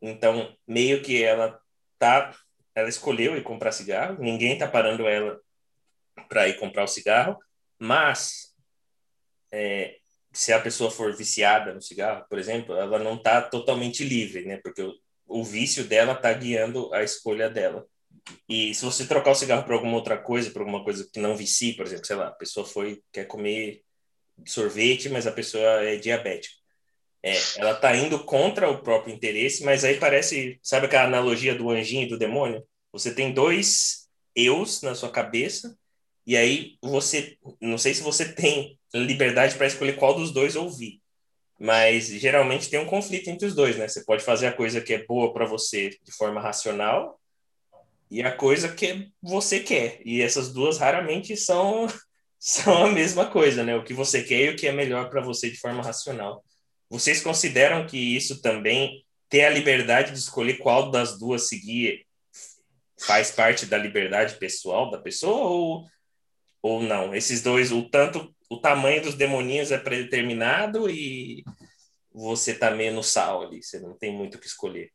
Speaker 4: Então, meio que ela tá ela escolheu ir comprar cigarro, ninguém está parando ela para ir comprar o cigarro, mas é, se a pessoa for viciada no cigarro, por exemplo, ela não está totalmente livre, né? Porque o, o vício dela está guiando a escolha dela. E se você trocar o cigarro por alguma outra coisa, por alguma coisa que não vicie, por exemplo, sei lá, a pessoa foi quer comer sorvete, mas a pessoa é diabética. É, ela está indo contra o próprio interesse, mas aí parece, sabe aquela analogia do anjinho e do demônio? Você tem dois eus na sua cabeça e aí você, não sei se você <laughs> tem liberdade para escolher qual dos dois ouvir, mas geralmente tem um conflito entre os dois, né? Você pode fazer a coisa que é boa para você de forma racional e a coisa que você quer. E essas duas raramente são <laughs> são a mesma coisa, né? O que você quer e o que é melhor para você de forma racional. Vocês consideram que isso também ter a liberdade de escolher qual das duas seguir faz parte da liberdade pessoal da pessoa ou, ou não? Esses dois, o tanto o tamanho dos demoninhos é predeterminado e você tá meio sal ali, você não tem muito o que escolher.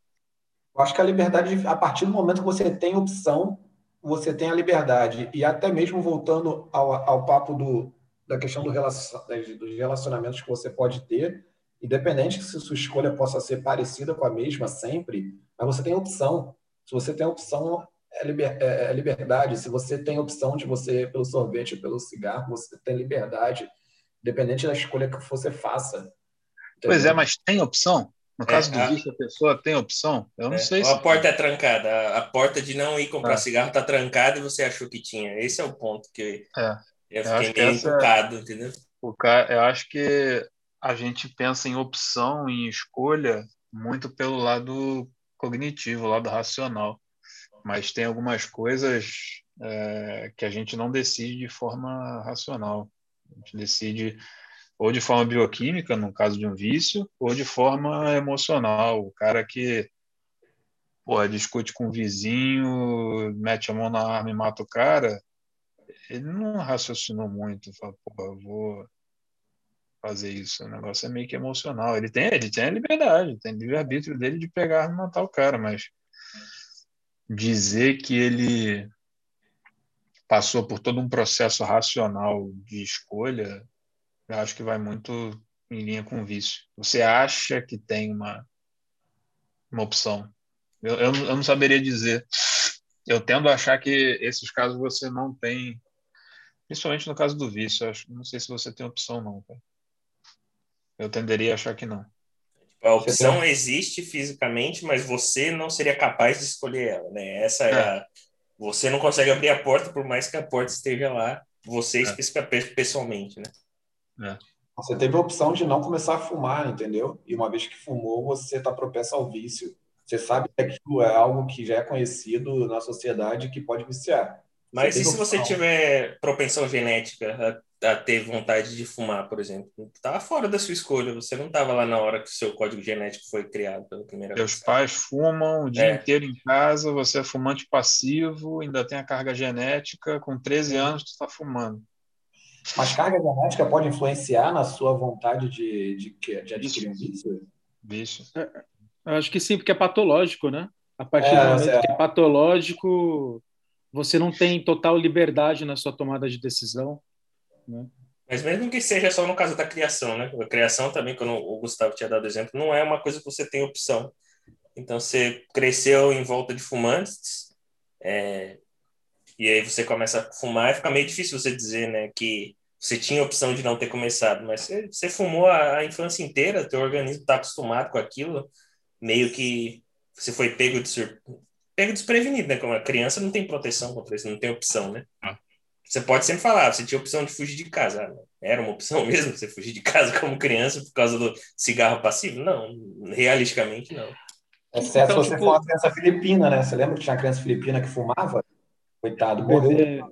Speaker 1: Eu acho que a liberdade, a partir do momento que você tem opção, você tem a liberdade. E até mesmo voltando ao, ao papo do, da questão do relacion, dos relacionamentos que você pode ter, independente se sua escolha possa ser parecida com a mesma sempre, mas você tem opção. Se você tem opção, é, liber, é, é liberdade. Se você tem opção de você pelo sorvete, pelo cigarro, você tem liberdade, independente da escolha que você faça.
Speaker 2: Entendeu? Pois é, mas tem opção? No caso é, do a... vício, a pessoa tem opção? Eu não é, sei.
Speaker 4: Se a porta é trancada. A, a, porta de não ir comprar é. cigarro está trancada e você achou que tinha. Esse é o ponto que é. eu fiquei meio encucado, entendeu?
Speaker 2: O cara, eu acho que a gente pensa em opção, em escolha, muito pelo lado cognitivo, lado racional. Mas tem algumas coisas é, que a gente não decide de forma racional. A gente decide ou de forma bioquímica, no caso de um vício, ou de forma emocional. O cara que porra, discute com o vizinho, mete a mão na arma e mata o cara, ele não raciocinou muito, fala, porra, eu vou fazer isso. O negócio é meio que emocional. Ele tem, ele tem a liberdade, tem livre-arbítrio dele de pegar e matar o cara, mas dizer que ele passou por todo um processo racional de escolha, eu acho que vai muito em linha com o vício. Você acha que tem uma, uma opção. Eu, eu, eu não saberia dizer. Eu tendo a achar que esses casos você não tem, principalmente no caso do vício. Eu acho, não sei se você tem opção, não. Cara. Eu tenderia a achar que não.
Speaker 4: A opção existe fisicamente, mas você não seria capaz de escolher ela, né? Essa é, é. a... Você não consegue abrir a porta, por mais que a porta esteja lá, você é. especificamente pessoalmente, né?
Speaker 1: É. Você teve a opção de não começar a fumar, entendeu? E uma vez que fumou, você está propenso ao vício. Você sabe que aquilo é algo que já é conhecido na sociedade que pode viciar.
Speaker 4: Mas e se você tiver propensão genética a, a, ter vontade de fumar, por exemplo? Estava fora da sua escolha, você não estava lá na hora que o seu código genético foi criado pela primeira
Speaker 2: Seus vez. Seus pais fumam o dia é. inteiro em casa, você é fumante passivo, ainda tem a carga genética, com 13 anos tu está fumando.
Speaker 1: Mas carga genética pode influenciar na sua vontade de, de, de adquirir um vício?
Speaker 2: Vício.
Speaker 3: É, eu acho que sim, porque é patológico, né? A partir é, do momento é. que é patológico, você não tem total liberdade na sua tomada de decisão. Né?
Speaker 4: Mas mesmo que seja só no caso da criação, né? A criação também, quando o Gustavo tinha dado exemplo, não é uma coisa que você tem opção. Então, você cresceu em volta de fumantes, é, e aí você começa a fumar e fica meio difícil você dizer, né, que você tinha opção de não ter começado, mas você, você fumou a, a, infância inteira, teu organismo está acostumado com aquilo, meio que você foi pego de sur... pego desprevenido, né? Como a criança não tem proteção contra isso, não tem opção, né? Você pode sempre falar, você tinha opção de fugir de casa. Era uma opção <laughs> mesmo você fugir de casa como criança por causa do cigarro passivo? Não, realisticamente não.
Speaker 1: Exceto então, se você tipo... for uma criança filipina, né? Você lembra que tinha uma criança filipina que fumava? Coitado, morreu.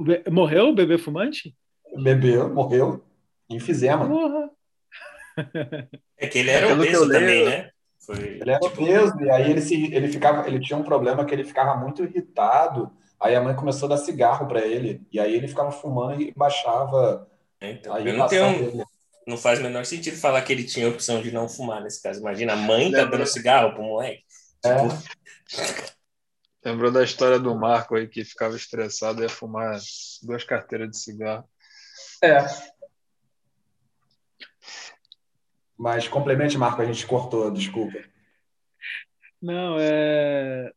Speaker 3: Bebê... Morreu o bebê fumante?
Speaker 1: Bebeu, morreu. Enfisema.
Speaker 3: Porra.
Speaker 4: É que ele era obeso também, né?
Speaker 1: Foi, ele era tipo... obeso, e aí ele, se, ele, ficava, ele tinha um problema que ele ficava muito irritado. Aí a mãe começou a dar cigarro para ele. E aí ele ficava fumando e baixava.
Speaker 4: Então, eu não tenho. Não faz o menor sentido falar que ele tinha a opção de não fumar nesse caso. Imagina, a mãe tá dando cigarro pro moleque. É. Tipo...
Speaker 2: Lembrou da história do Marco aí que ficava estressado e ia fumar duas carteiras de cigarro.
Speaker 1: É. Mas complemente, Marco, a gente cortou, desculpa.
Speaker 3: Não, é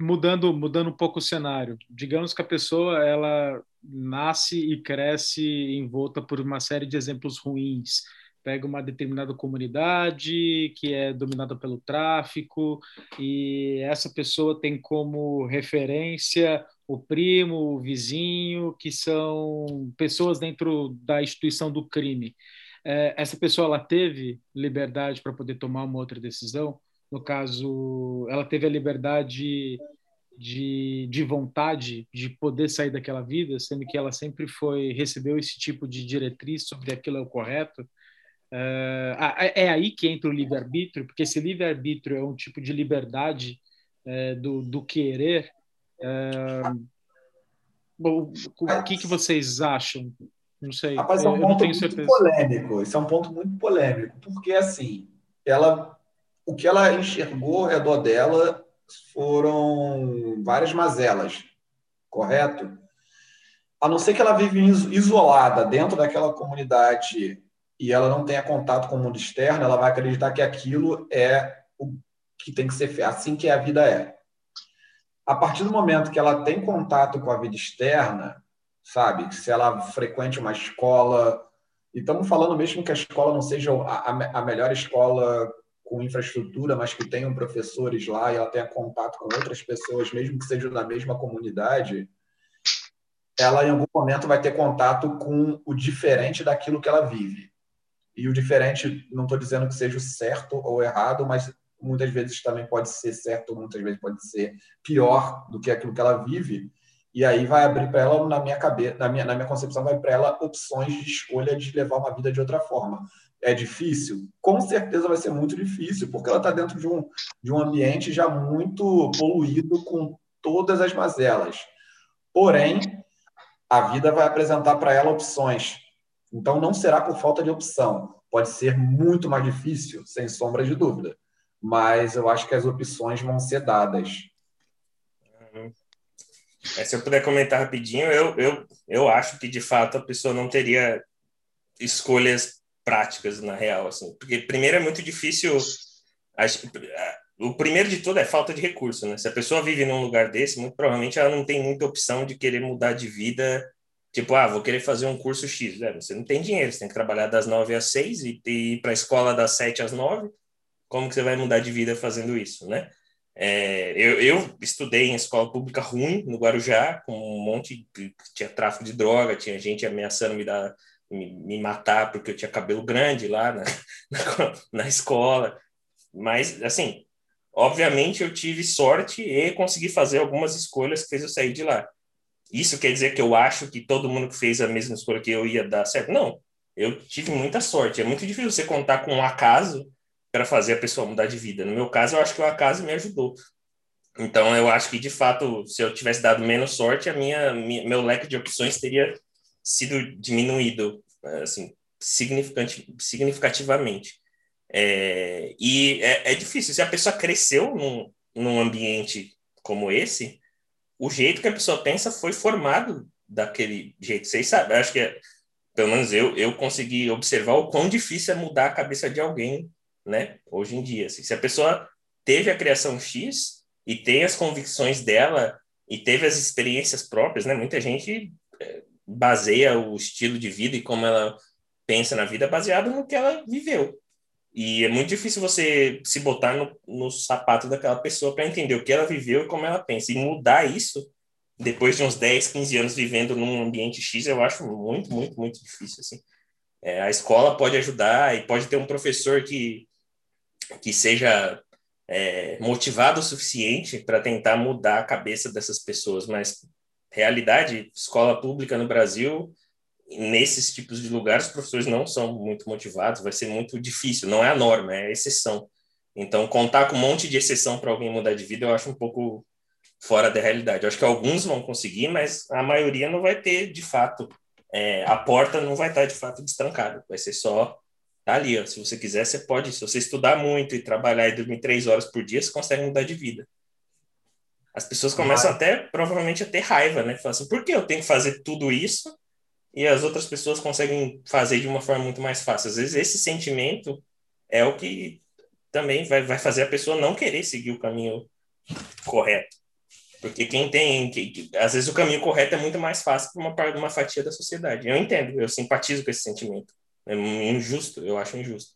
Speaker 3: mudando, mudando um pouco o cenário. Digamos que a pessoa ela nasce e cresce envolta por uma série de exemplos ruins pega uma determinada comunidade que é dominada pelo tráfico e essa pessoa tem como referência o primo, o vizinho, que são pessoas dentro da instituição do crime. É, essa pessoa ela teve liberdade para poder tomar uma outra decisão. No caso, ela teve a liberdade de, de vontade de poder sair daquela vida, sendo que ela sempre foi recebeu esse tipo de diretriz sobre aquilo é o correto. Uh, é aí que entra o livre-arbítrio, porque esse livre-arbítrio é um tipo de liberdade é, do, do querer. Uh, o, o que, que vocês acham? Não sei.
Speaker 1: Rapaz, é um ponto muito certeza. polêmico. Esse é um ponto muito polêmico, porque assim, ela, o que ela enxergou ao redor dela foram várias mazelas, correto? A não ser que ela vive isolada dentro daquela comunidade e ela não tenha contato com o mundo externo, ela vai acreditar que aquilo é o que tem que ser feito, assim que a vida é. A partir do momento que ela tem contato com a vida externa, sabe? Se ela frequente uma escola, e estamos falando mesmo que a escola não seja a, a melhor escola com infraestrutura, mas que tenham professores lá e ela tenha contato com outras pessoas, mesmo que sejam da mesma comunidade, ela em algum momento vai ter contato com o diferente daquilo que ela vive. E o diferente, não estou dizendo que seja certo ou errado, mas muitas vezes também pode ser certo, muitas vezes pode ser pior do que aquilo que ela vive. E aí vai abrir para ela, na minha cabeça, na minha, na minha concepção, vai para ela opções de escolha de levar uma vida de outra forma é difícil? Com certeza vai ser muito difícil, porque ela está dentro de um, de um ambiente já muito poluído com todas as mazelas. Porém, a vida vai apresentar para ela opções. Então, não será por falta de opção. Pode ser muito mais difícil, sem sombra de dúvida. Mas eu acho que as opções vão ser dadas.
Speaker 4: É, se eu puder comentar rapidinho, eu, eu, eu acho que, de fato, a pessoa não teria escolhas práticas na real, assim, porque primeiro é muito difícil. O primeiro de tudo é falta de recurso, né? Se a pessoa vive num lugar desse, muito provavelmente ela não tem muita opção de querer mudar de vida. Tipo, ah, vou querer fazer um curso X. É, você não tem dinheiro, você tem que trabalhar das nove às seis e ir para a escola das sete às nove. Como que você vai mudar de vida fazendo isso, né? É, eu, eu, estudei em escola pública ruim, no Guarujá, com um monte de. tinha tráfico de droga, tinha gente ameaçando me dar me, me matar porque eu tinha cabelo grande lá na, <laughs> na, na escola. Mas, assim, obviamente eu tive sorte e consegui fazer algumas escolhas que fez eu sair de lá. Isso quer dizer que eu acho que todo mundo que fez a mesma escolha que eu ia dar certo? Não. Eu tive muita sorte. É muito difícil você contar com um acaso para fazer a pessoa mudar de vida. No meu caso, eu acho que o acaso me ajudou. Então, eu acho que, de fato, se eu tivesse dado menos sorte, a minha, minha meu leque de opções teria sido diminuído assim significativamente. É, e é, é, difícil. Se a pessoa cresceu num, num ambiente como esse, o jeito que a pessoa pensa foi formado daquele jeito. Vocês sabem, acho que, é, pelo menos eu, eu consegui observar o quão difícil é mudar a cabeça de alguém, né? Hoje em dia. Assim, se a pessoa teve a criação X e tem as convicções dela e teve as experiências próprias, né? Muita gente é, baseia o estilo de vida e como ela pensa na vida baseado no que ela viveu. E é muito difícil você se botar no, no sapato daquela pessoa para entender o que ela viveu e como ela pensa. E mudar isso depois de uns 10, 15 anos vivendo num ambiente X, eu acho muito, muito, muito difícil. Assim. É, a escola pode ajudar e pode ter um professor que, que seja é, motivado o suficiente para tentar mudar a cabeça dessas pessoas, mas realidade, escola pública no Brasil, nesses tipos de lugares, os professores não são muito motivados, vai ser muito difícil, não é a norma, é a exceção. Então, contar com um monte de exceção para alguém mudar de vida, eu acho um pouco fora da realidade. Eu acho que alguns vão conseguir, mas a maioria não vai ter, de fato, é, a porta não vai estar, de fato, destrancada, vai ser só tá ali, ó. se você quiser, você pode, se você estudar muito e trabalhar e dormir três horas por dia, você consegue mudar de vida as pessoas começam até provavelmente a ter raiva, né? Falam assim, por que eu tenho que fazer tudo isso e as outras pessoas conseguem fazer de uma forma muito mais fácil? Às vezes esse sentimento é o que também vai, vai fazer a pessoa não querer seguir o caminho correto. Porque quem tem. Que, que, às vezes o caminho correto é muito mais fácil para uma, uma fatia da sociedade. Eu entendo, eu simpatizo com esse sentimento. É injusto, eu acho injusto.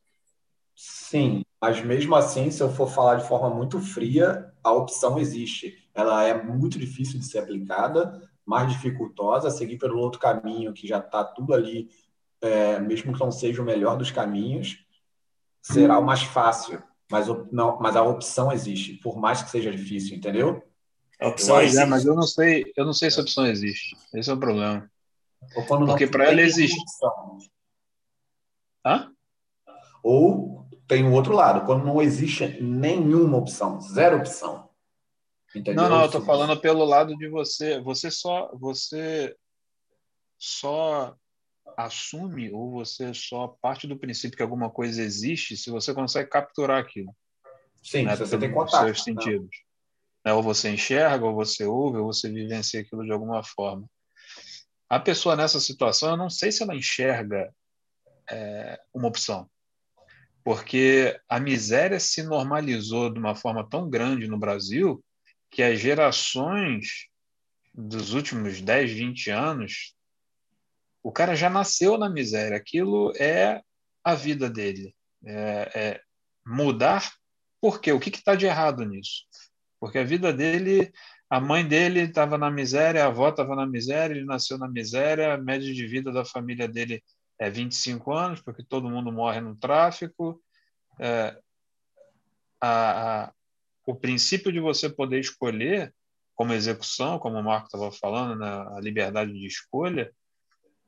Speaker 1: Sim, mas mesmo assim, se eu for falar de forma muito fria, a opção existe. Ela é muito difícil de ser aplicada, mais dificultosa, seguir pelo outro caminho que já está tudo ali, é, mesmo que não seja o melhor dos caminhos, será o mais fácil. Mas, não, mas a opção existe, por mais que seja difícil, entendeu?
Speaker 4: A opção
Speaker 2: Mas,
Speaker 4: existe.
Speaker 2: é, mas eu não sei, eu não sei se a opção existe. Esse é o problema. Porque
Speaker 1: tem
Speaker 2: ela existe.
Speaker 1: opção.
Speaker 2: Hã?
Speaker 1: Ou tem o outro lado, quando não existe nenhuma opção, zero opção. Entendeu?
Speaker 2: Não, não, eu tô falando pelo lado de você. Você só, você só assume ou você só parte do princípio que alguma coisa existe se você consegue capturar aquilo.
Speaker 1: Sim,
Speaker 2: né,
Speaker 1: você tem contato.
Speaker 2: seus
Speaker 1: né?
Speaker 2: sentidos. Né, Ou você enxerga, ou você ouve, ou você vivencia aquilo de alguma forma. A pessoa nessa situação, eu não sei se ela enxerga é, uma opção, porque a miséria se normalizou de uma forma tão grande no Brasil que as gerações dos últimos 10, 20 anos, o cara já nasceu na miséria. Aquilo é a vida dele. É, é mudar por quê? O que está de errado nisso? Porque a vida dele, a mãe dele estava na miséria, a avó estava na miséria, ele nasceu na miséria, a média de vida da família dele é 25 anos, porque todo mundo morre no tráfico. É, a, o princípio de você poder escolher como execução, como o Marco estava falando, né, a liberdade de escolha,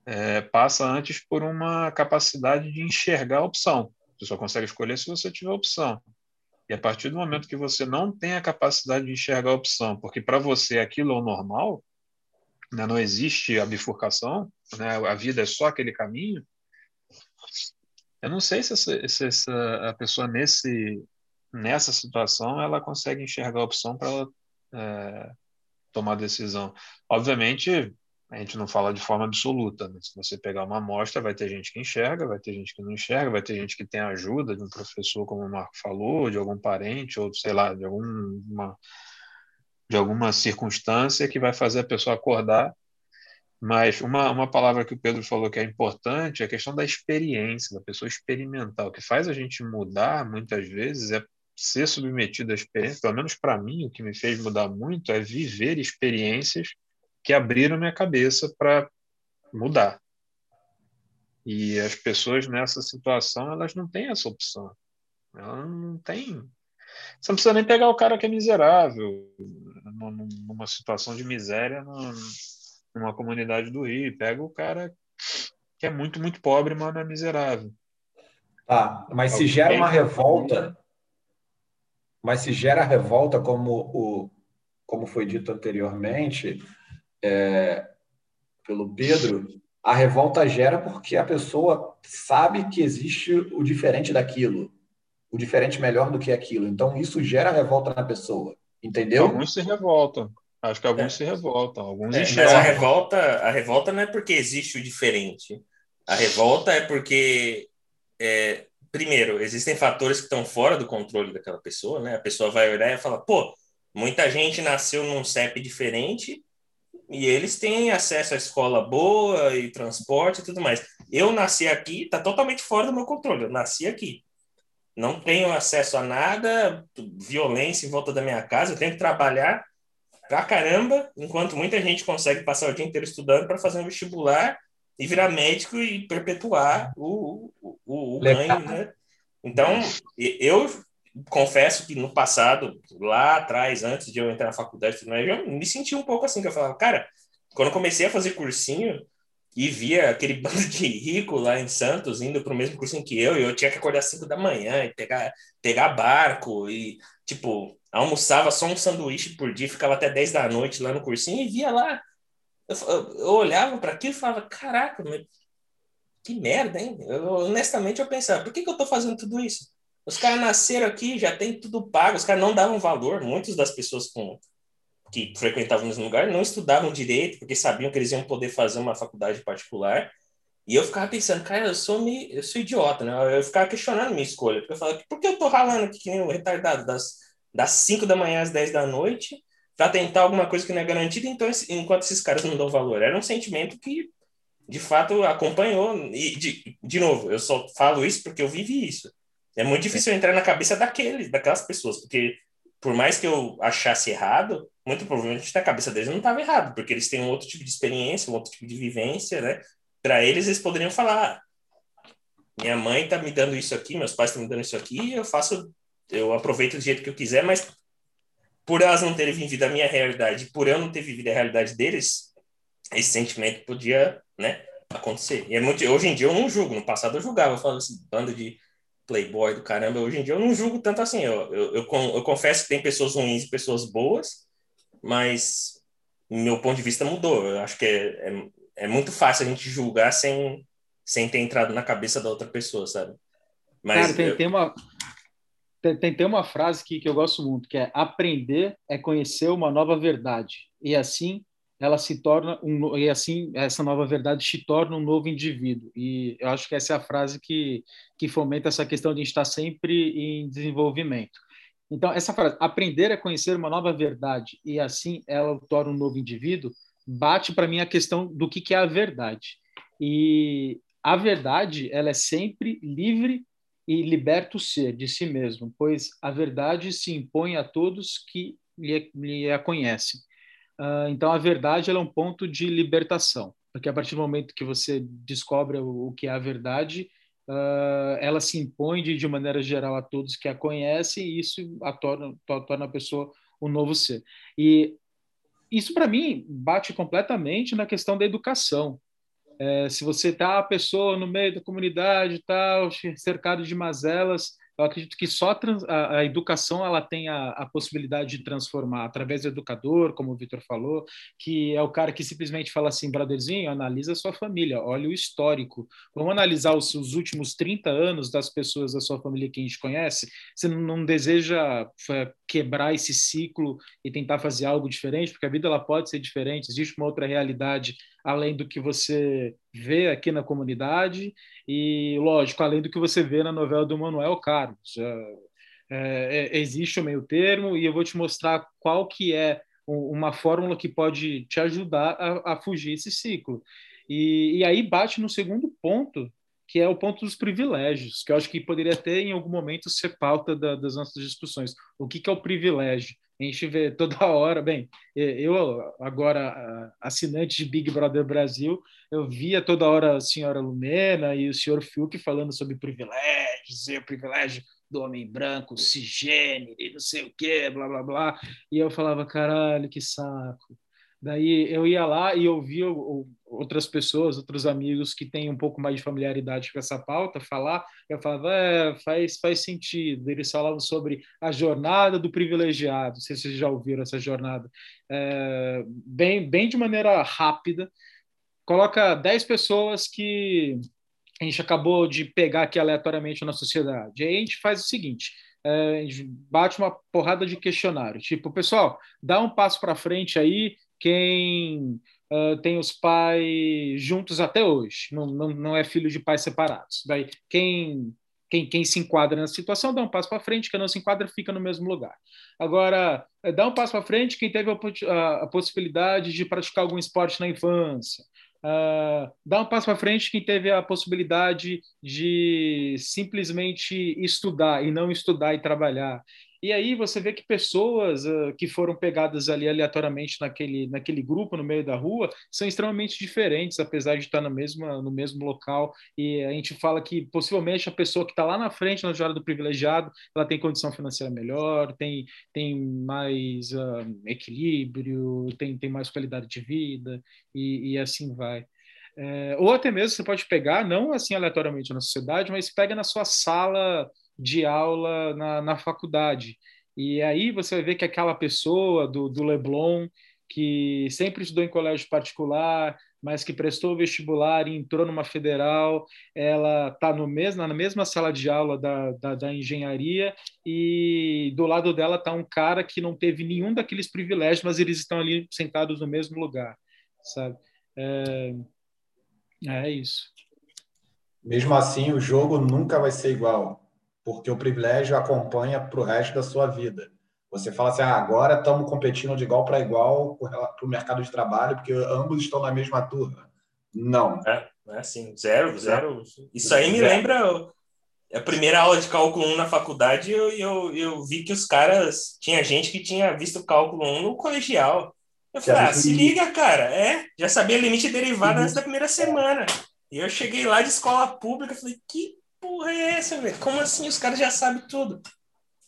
Speaker 2: é, passa antes por uma capacidade de enxergar a opção. Você só consegue escolher se você tiver opção. E a partir do momento que você não tem a capacidade de enxergar a opção, porque para você aquilo é o normal, né, não existe a bifurcação, né, a vida é só aquele caminho, eu não sei se, essa, se essa, a pessoa nesse, nessa situação ela consegue enxergar a opção para ela é, tomar decisão. Obviamente, a gente não fala de forma absoluta. Né? Se você pegar uma amostra, vai ter gente que enxerga, vai ter gente que não enxerga, vai ter gente que tem ajuda de um professor, como o Marco falou, de algum parente, ou sei lá, de alguma, de alguma circunstância que vai fazer a pessoa acordar. Mas uma, uma palavra que o Pedro falou que é importante é a questão da experiência, da pessoa experimentar. O que faz a gente mudar, muitas vezes, é ser submetido à experiência. Pelo menos para mim, o que me fez mudar muito é viver experiências que abriram minha cabeça para mudar. E as pessoas nessa situação, elas não têm essa opção. Elas não têm. Você não precisa nem pegar o cara que é miserável, numa situação de miséria numa comunidade do Rio. Pega o cara que é muito, muito pobre, mas não é miserável.
Speaker 1: Tá, mas se gera uma revolta, mas se gera revolta, como, o, como foi dito anteriormente, é, pelo Pedro, a revolta gera porque a pessoa sabe que existe o diferente daquilo, o diferente melhor do que aquilo. Então, isso gera revolta na pessoa, entendeu?
Speaker 2: Alguns se revoltam. Acho que alguns é. se revoltam, alguns
Speaker 4: é, Mas a revolta, a revolta não é porque existe o diferente. A revolta é porque, é, primeiro, existem fatores que estão fora do controle daquela pessoa, né? A pessoa vai olhar e fala, pô, muita gente nasceu num CEP diferente e eles têm acesso à escola boa e transporte e tudo mais. Eu nasci aqui, está totalmente fora do meu controle. Eu nasci aqui. Não tenho acesso a nada, violência em volta da minha casa, eu tenho que trabalhar pra caramba, enquanto muita gente consegue passar o dia inteiro estudando para fazer um vestibular e virar médico e perpetuar o, o, o, o ganho, né? Então, eu confesso que no passado, lá atrás, antes de eu entrar na faculdade, eu me senti um pouco assim, que eu falava, cara, quando eu comecei a fazer cursinho e via aquele <laughs> bando de rico lá em Santos indo para o mesmo cursinho que eu, e eu tinha que acordar às 5 da manhã e pegar, pegar barco e, tipo, almoçava só um sanduíche por dia, ficava até 10 da noite lá no cursinho e via lá. Eu, eu, olhava para aquilo e falava, caraca, mas que merda, hein? Eu, honestamente, eu pensava, por que, que eu estou fazendo tudo isso? Os caras nasceram aqui, já tem tudo pago, os caras não davam valor. Muitas das pessoas com, que frequentavam esse lugar não estudavam direito, porque sabiam que eles iam poder fazer uma faculdade particular. E eu ficava pensando, cara, eu sou, me, eu sou idiota, né? Eu ficava questionando minha escolha. Porque eu falava, por que eu tô ralando aqui que nem um retardado das, das 5 da manhã às 10 da noite para tentar alguma coisa que não é garantida, então, enquanto esses caras não dão valor? Era um sentimento que, de fato, acompanhou. E, de, de novo, eu só falo isso porque eu vivi isso. É muito difícil entrar na cabeça daquele, daquelas pessoas, porque por mais que eu achasse errado, muito provavelmente na cabeça deles não estava errado, porque eles têm um outro tipo de experiência, um outro tipo de vivência, né? Para eles, eles poderiam falar: minha mãe está me dando isso aqui, meus pais estão me dando isso aqui, eu faço, eu aproveito do jeito que eu quiser, mas por elas não terem vivido a minha realidade, por eu não ter vivido a realidade deles, esse sentimento podia, né, acontecer. E é muito, hoje em dia eu não julgo, no passado eu julgava, eu falava assim, bando de playboy do caramba, hoje em dia eu não julgo tanto assim, eu, eu, eu, eu confesso que tem pessoas ruins e pessoas boas, mas meu ponto de vista mudou, eu acho que é, é, é muito fácil a gente julgar sem, sem ter entrado na cabeça da outra pessoa, sabe?
Speaker 3: Mas Cara, tem, eu... tem uma tem, tem uma frase que, que eu gosto muito, que é aprender é conhecer uma nova verdade. E assim ela se torna um e assim essa nova verdade te torna um novo indivíduo e eu acho que essa é a frase que que fomenta essa questão de estar sempre em desenvolvimento então essa frase aprender a conhecer uma nova verdade e assim ela torna um novo indivíduo bate para mim a questão do que que é a verdade e a verdade ela é sempre livre e liberta o ser de si mesmo pois a verdade se impõe a todos que lhe, lhe a conhecem Uh, então, a verdade é um ponto de libertação, porque a partir do momento que você descobre o, o que é a verdade, uh, ela se impõe de, de, maneira geral a todos que a conhecem e isso a torna, torna a pessoa um novo ser. E isso, para mim, bate completamente na questão da educação. É, se você está a pessoa no meio da comunidade, tal, cercado de mazelas, eu acredito que só a, a, educação ela tem a, a, possibilidade de transformar através do educador, como o Vitor falou, que é o cara que simplesmente fala assim, brotherzinho, analisa a sua família, olha o histórico. Vamos analisar os, os últimos 30 anos das pessoas da sua família que a gente conhece. Você não, não deseja é, quebrar esse ciclo e tentar fazer algo diferente, porque a vida ela pode ser diferente, existe uma outra realidade além do que você vê aqui na comunidade e, lógico, além do que você vê na novela do Manuel Carlos. É, é, existe o meio termo e eu vou te mostrar qual que é uma fórmula que pode te ajudar a, a fugir esse ciclo. E, e, aí bate no segundo ponto, que é o ponto dos privilégios, que eu acho que poderia ter em algum momento ser pauta da, das nossas discussões. O que, que é o privilégio? A gente vê toda <laughs> hora, bem, eu agora assinante de Big Brother Brasil, eu via toda hora a senhora Lumena e o senhor Fiuk falando sobre privilégios, e o privilégio do homem branco, cisgênero e não sei o quê, blá, blá, blá. E eu falava, caralho, que saco. Daí eu ia lá e ouvia outras pessoas, outros amigos que têm um pouco mais de familiaridade com essa pauta falar. Eu falava, é, faz, faz sentido. Eles falavam sobre a jornada do privilegiado. Não sei se vocês já ouviram essa jornada. É, bem, bem de maneira rápida. Coloca 10 pessoas que a gente acabou de pegar aqui aleatoriamente na sociedade. Aí a gente faz o seguinte: é, a gente bate uma porrada de questionário. Tipo, pessoal, dá um passo para frente aí quem uh, tem os pais juntos até hoje, não, não, não é filho de pais separados. Daí, quem, quem, quem se enquadra nessa situação dá um passo para frente, quem não se enquadra fica no mesmo lugar. Agora, eh, dá um passo para frente quem teve a, a, a, possibilidade de praticar algum esporte na infância. Uh, dá um passo para frente quem teve a possibilidade de simplesmente estudar e não estudar e trabalhar. E aí você vê que pessoas uh, que foram pegadas ali aleatoriamente naquele, naquele grupo no meio da rua são extremamente diferentes, apesar de estar no mesmo, no mesmo local. E a gente fala que possivelmente a pessoa que está lá na frente na jornada do privilegiado, ela tem condição financeira melhor, tem, tem mais uh, equilíbrio, tem, tem mais qualidade de vida e, e assim vai. É, ou até mesmo você pode pegar, não assim aleatoriamente na sociedade, mas pega na sua sala de aula na, na faculdade. E aí você vai ver que aquela pessoa do, do Leblon, que sempre estudou em colégio particular, mas que prestou vestibular e entrou numa federal, ela está mesmo, na mesma sala de aula da, da, da engenharia e do lado dela está um cara que não teve nenhum daqueles privilégios, mas eles estão ali sentados no mesmo lugar, sabe? É, é isso.
Speaker 1: Mesmo assim, o jogo nunca vai ser igual porque o privilégio acompanha para o resto da sua vida. Você fala assim, ah, agora estamos competindo de igual para igual para o mercado de trabalho, porque ambos estão na mesma turma. Não.
Speaker 4: É, é assim, zero, zero. Isso aí me lembra a primeira aula de cálculo 1 na faculdade, eu, eu, eu vi que os caras, tinha gente que tinha visto cálculo 1 no colegial. Eu falei, ah, se liga, cara, é, já sabia limite derivado antes da primeira semana. E eu cheguei lá de escola pública, falei, que porra é essa, velho? Como assim? Os caras já sabem tudo.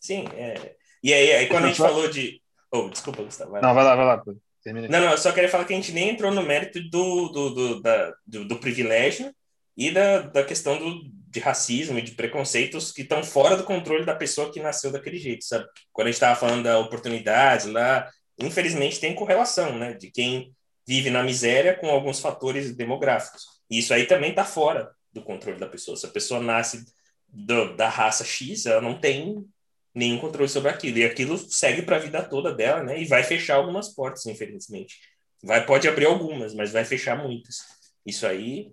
Speaker 4: Sim, é... E aí, aí quando a gente falou de. Oh, desculpa, Gustavo.
Speaker 2: Vai não, vai lá, vai lá.
Speaker 4: Termina. Não, não, eu só queria falar que a gente nem entrou no mérito do, do, do, da, do, do privilégio e da, da questão do, de racismo e de preconceitos que estão fora do controle da pessoa que nasceu daquele jeito, sabe? Quando a gente estava falando da oportunidade lá, infelizmente tem correlação, né? De quem vive na miséria com alguns fatores demográficos. E isso aí também está fora do controle da pessoa. Se a pessoa nasce do, da raça X, ela não tem nenhum controle sobre aquilo. E aquilo segue para a vida toda dela, né? E vai fechar algumas portas, infelizmente. Vai, pode abrir algumas, mas vai fechar muitas. Isso aí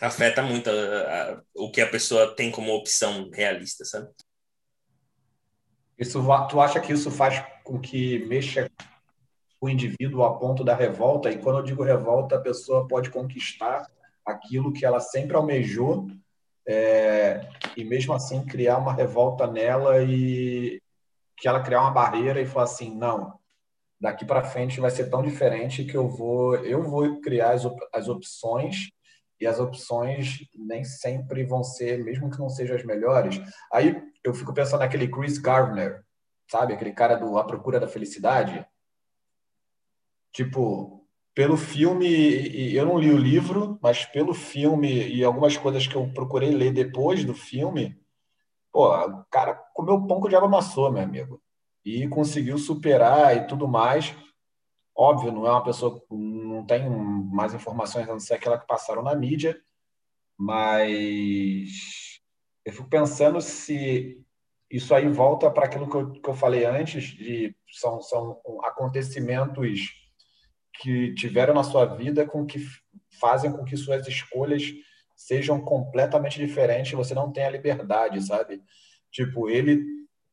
Speaker 4: afeta muito a, a, o que a pessoa tem como opção realista, sabe?
Speaker 1: Isso, tu acha que isso faz com que mexa o indivíduo a ponto da revolta? E quando eu digo revolta, a pessoa pode conquistar aquilo que ela sempre almejou é, e mesmo assim criar uma revolta nela e que ela criar uma barreira e falar assim, não, daqui para frente vai ser tão diferente que eu vou eu vou criar as, op as opções e as opções nem sempre vão ser, mesmo que não sejam as melhores. Aí eu fico pensando naquele Chris Gardner, sabe? Aquele cara do A Procura da Felicidade. Tipo, pelo filme, e eu não li o livro, mas pelo filme e algumas coisas que eu procurei ler depois do filme, pô, o cara comeu pão que o diabo amassou, meu amigo. E conseguiu superar e tudo mais. Óbvio, não é uma pessoa, não tem mais informações a não ser aquela que passaram na mídia, mas eu fico pensando se isso aí volta para aquilo que eu, que eu falei antes, de são, são acontecimentos que tiveram na sua vida com que fazem com que suas escolhas sejam completamente diferentes, você não tem a liberdade, sabe? Tipo, ele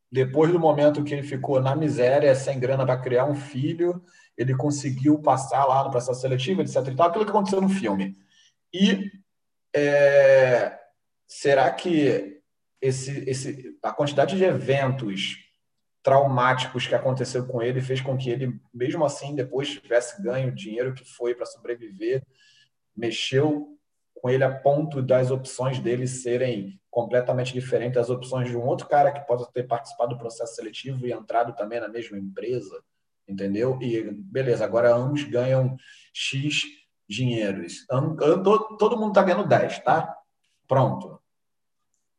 Speaker 1: depois do momento que ele ficou na miséria, sem grana para criar um filho, ele conseguiu passar lá no processo seletivo, etc. E tal, aquilo que aconteceu no filme. E é, será que esse, esse, a quantidade de eventos traumáticos que aconteceu com ele fez com que ele, mesmo assim, depois tivesse ganho o dinheiro que foi para sobreviver, mexeu com ele a ponto das opções dele serem completamente diferentes das opções de um outro cara que possa ter participado do processo seletivo e entrado também na mesma empresa entendeu? E beleza, agora ambos ganham X dinheiros. Todo mundo está ganhando 10, tá? Pronto.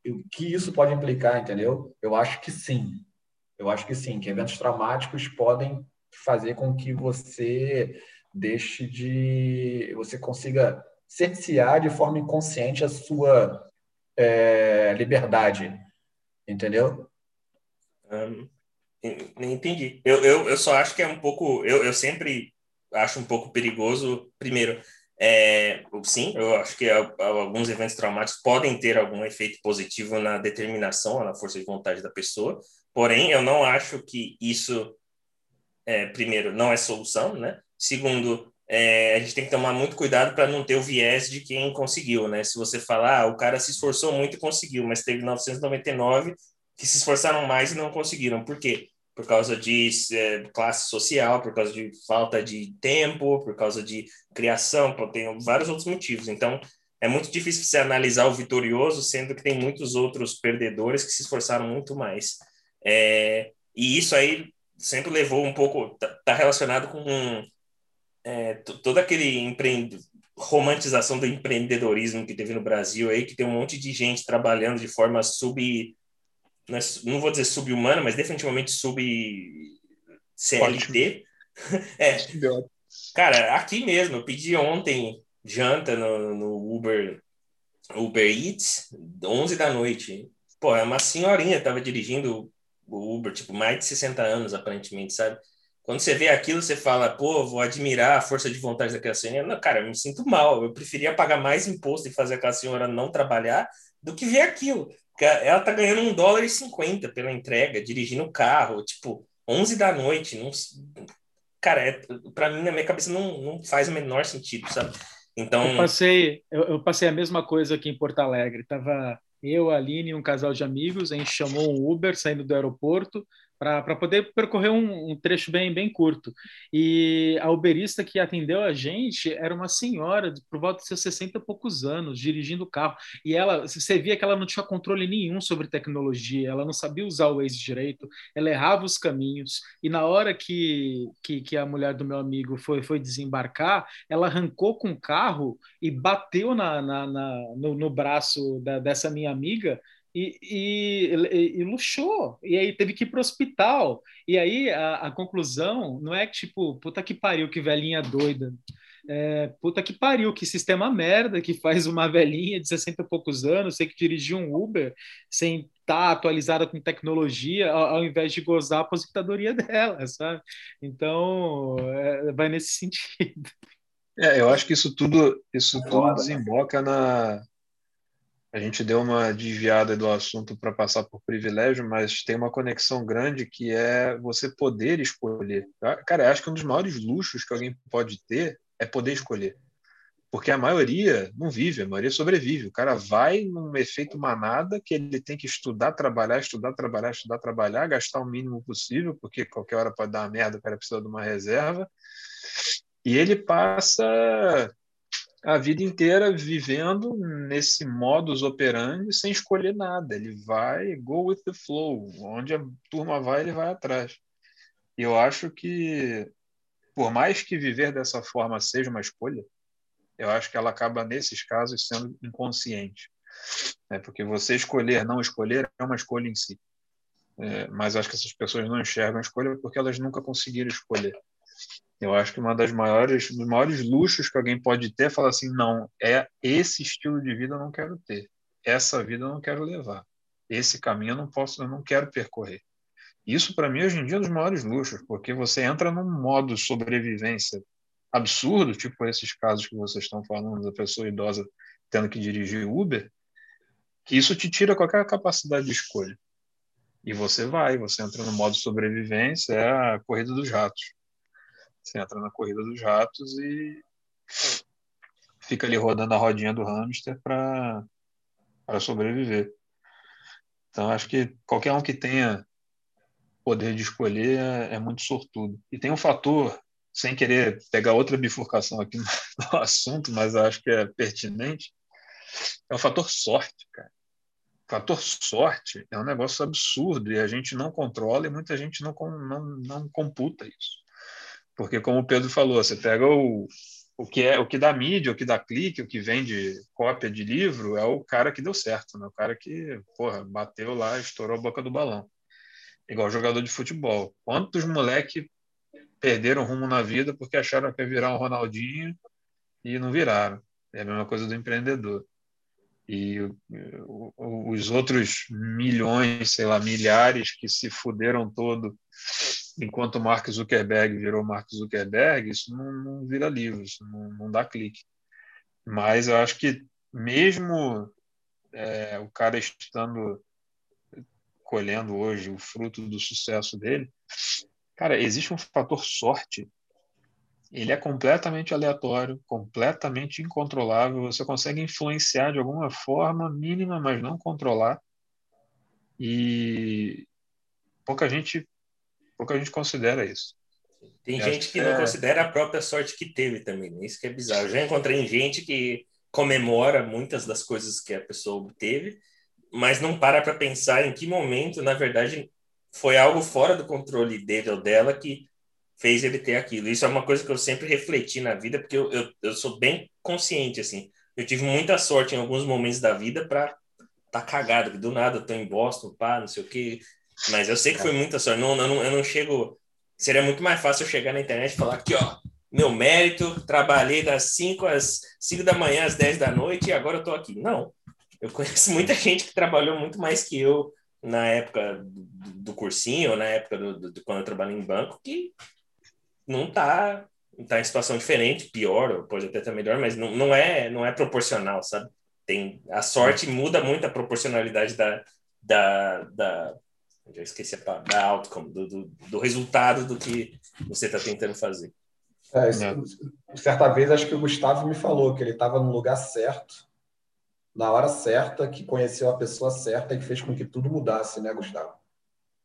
Speaker 1: O que isso pode implicar, entendeu? Eu acho que sim. Eu acho que sim, que eventos traumáticos podem fazer com que você deixe de. você consiga cercear de forma inconsciente a sua é, liberdade. Entendeu?
Speaker 4: Um, Entendi. Eu, eu, eu só acho que é um pouco. Eu, eu sempre acho um pouco perigoso. Primeiro, é, sim, eu acho que alguns eventos traumáticos podem ter algum efeito positivo na determinação, na força de vontade da pessoa. Porém, eu não acho que isso, é, primeiro, não é solução, né? Segundo, é, a gente tem que tomar muito cuidado para não ter o viés de quem conseguiu, né? Se você falar, ah, o cara se esforçou muito e conseguiu, mas teve 999 que se esforçaram mais e não conseguiram. Por quê? Por causa de é, classe social, por causa de falta de tempo, por causa de criação, tem vários outros motivos. Então, é muito difícil você analisar o vitorioso, sendo que tem muitos outros perdedores que se esforçaram muito mais. É, e isso aí sempre levou um pouco, tá, tá relacionado com é, todo aquele empreende, romantização do empreendedorismo que teve no Brasil aí, que tem um monte de gente trabalhando de forma sub é não vou dizer sub-humana, mas definitivamente sub-CLT. <laughs> é. Cara, aqui mesmo, eu pedi ontem janta no, no Uber, Uber Eats, 11 da noite. Pô, é uma senhorinha, tava dirigindo o Uber, tipo, mais de 60 anos, aparentemente, sabe? Quando você vê aquilo, você fala, pô, vou admirar a força de vontade daquela senhora. Não, cara, eu me sinto mal. Eu preferia pagar mais imposto e fazer aquela senhora não trabalhar do que ver aquilo. Ela tá ganhando um dólar e cinquenta pela entrega, dirigindo o carro, tipo, 11 da noite. Não, cara, é, para mim, na minha cabeça, não, não faz o menor sentido, sabe? Então.
Speaker 3: Eu passei, eu, eu, passei a mesma coisa aqui em Porto Alegre. Tava eu, a Aline e um casal de amigos, a gente chamou um Uber saindo do aeroporto, para poder percorrer um, um, trecho bem, bem curto. E a uberista que atendeu a gente era uma senhora por volta de seus 60 e poucos anos, dirigindo o carro. E ela, você via que ela não tinha controle nenhum sobre tecnologia, ela não sabia usar o Waze direito, ela errava os caminhos. E na hora que, que, que a mulher do meu amigo foi, foi desembarcar, ela arrancou com o carro e bateu na, na, na no, no, braço da, dessa minha amiga e, e, e, luxou. E aí teve que ir para o hospital. E aí a, a, conclusão não é que, tipo, puta que pariu, que velhinha doida. É, puta que pariu, que sistema merda que faz uma velhinha de 60 e poucos anos, sei que dirigir um Uber sem estar tá atualizada com tecnologia, ao, ao, invés de gozar a aposentadoria dela, sabe? Então, é, vai nesse <laughs> sentido.
Speaker 2: É, eu acho que isso tudo, isso tudo desemboca na, a gente deu uma desviada do assunto para passar por privilégio, mas tem uma conexão grande que é você poder escolher. Tá? Cara, acho que um dos maiores luxos que alguém pode ter é poder escolher. Porque a maioria não vive, a maioria sobrevive. O cara vai num efeito manada que ele tem que estudar, trabalhar, estudar, trabalhar, estudar, trabalhar, gastar o mínimo possível, porque qualquer hora pode dar uma merda, o cara precisa de uma reserva. E ele passa a vida inteira vivendo nesse modus operandi sem escolher nada. Ele vai go with the flow. Onde a turma vai, ele vai atrás. Eu acho que, por mais que viver dessa forma seja uma escolha, eu acho que ela acaba, nesses casos, sendo inconsciente. É porque você escolher, não escolher, é uma escolha em si. É, mas acho que essas pessoas não enxergam a escolha porque elas nunca conseguiram escolher. Eu acho que uma das maiores, dos maiores luxos que alguém pode ter é falar assim, não, é esse estilo de vida eu não quero ter, essa vida eu não quero levar, esse caminho eu não posso, eu não quero percorrer. Isso para mim hoje em dia é um dos maiores luxos, porque você entra num modo sobrevivência absurdo, tipo esses casos que vocês estão falando da pessoa idosa tendo que dirigir Uber, que isso te tira qualquer capacidade de escolha. E você vai, você entra no modo sobrevivência, é a corrida dos ratos. Você entra na corrida dos ratos e fica ali rodando a rodinha do hamster para sobreviver. Então, acho que qualquer um que tenha poder de escolher é, é, muito sortudo. E tem um fator, sem querer pegar outra bifurcação aqui no, <laughs> no assunto, mas acho que é pertinente, é o fator sorte, cara. O fator sorte é um negócio absurdo e a gente não controla e muita gente não, não, não computa isso. Porque, como o Pedro falou, você pega o, o que é o que dá mídia, o que dá clique, o que vende cópia de livro, é o cara que deu certo, né? o cara que porra, bateu lá, estourou a boca do balão. Igual jogador de futebol. Quantos moleque perderam rumo na vida porque acharam que ia virar um Ronaldinho e não viraram? É a mesma coisa do empreendedor. E os outros milhões, sei lá, milhares que se fuderam todo enquanto Mark Zuckerberg virou Mark Zuckerberg, isso não, não vira livro, isso não, não, dá clique. Mas eu acho que mesmo é, o cara estando colhendo hoje o fruto do sucesso dele, cara, existe um fator sorte. Ele é completamente aleatório, completamente incontrolável. Você consegue influenciar de alguma forma mínima, mas não controlar. E pouca gente pouca gente considera isso.
Speaker 4: Tem gente que, não é... considera a própria sorte que teve também, né? Isso que é bizarro. Eu já encontrei gente que comemora muitas das coisas que a pessoa obteve, mas não para para pensar em que momento, na verdade, foi algo fora do controle dele ou dela que fez ele ter aquilo. Isso é uma coisa que eu sempre refleti na vida, porque eu, eu, eu sou bem consciente, assim. Eu tive muita sorte em alguns momentos da vida para tá cagado, que do nada eu tô em Boston, pá, não sei o que, mas eu sei que foi muita sorte. Não, não, eu não chego. Seria muito mais fácil eu chegar na internet e falar aqui, ó, meu mérito, trabalhei das 5 às 5 da manhã às 10 da noite e agora eu tô aqui. Não. Eu conheço muita gente que trabalhou muito mais que eu na época do, do cursinho, na época do, do, quando eu trabalhei em banco, que não tá, tá em situação diferente, pior, ou pode até estar melhor, mas não, não, é, não é proporcional, sabe? Tem, a sorte muda muito a proporcionalidade da, da, da, já esqueci a palavra, da outcome, do, do, do resultado do que você está tentando fazer.
Speaker 1: É, isso, certa vez, acho que o Gustavo me falou que ele estava no lugar certo, na hora certa, que conheceu a pessoa certa e que fez com que tudo mudasse, né, Gustavo?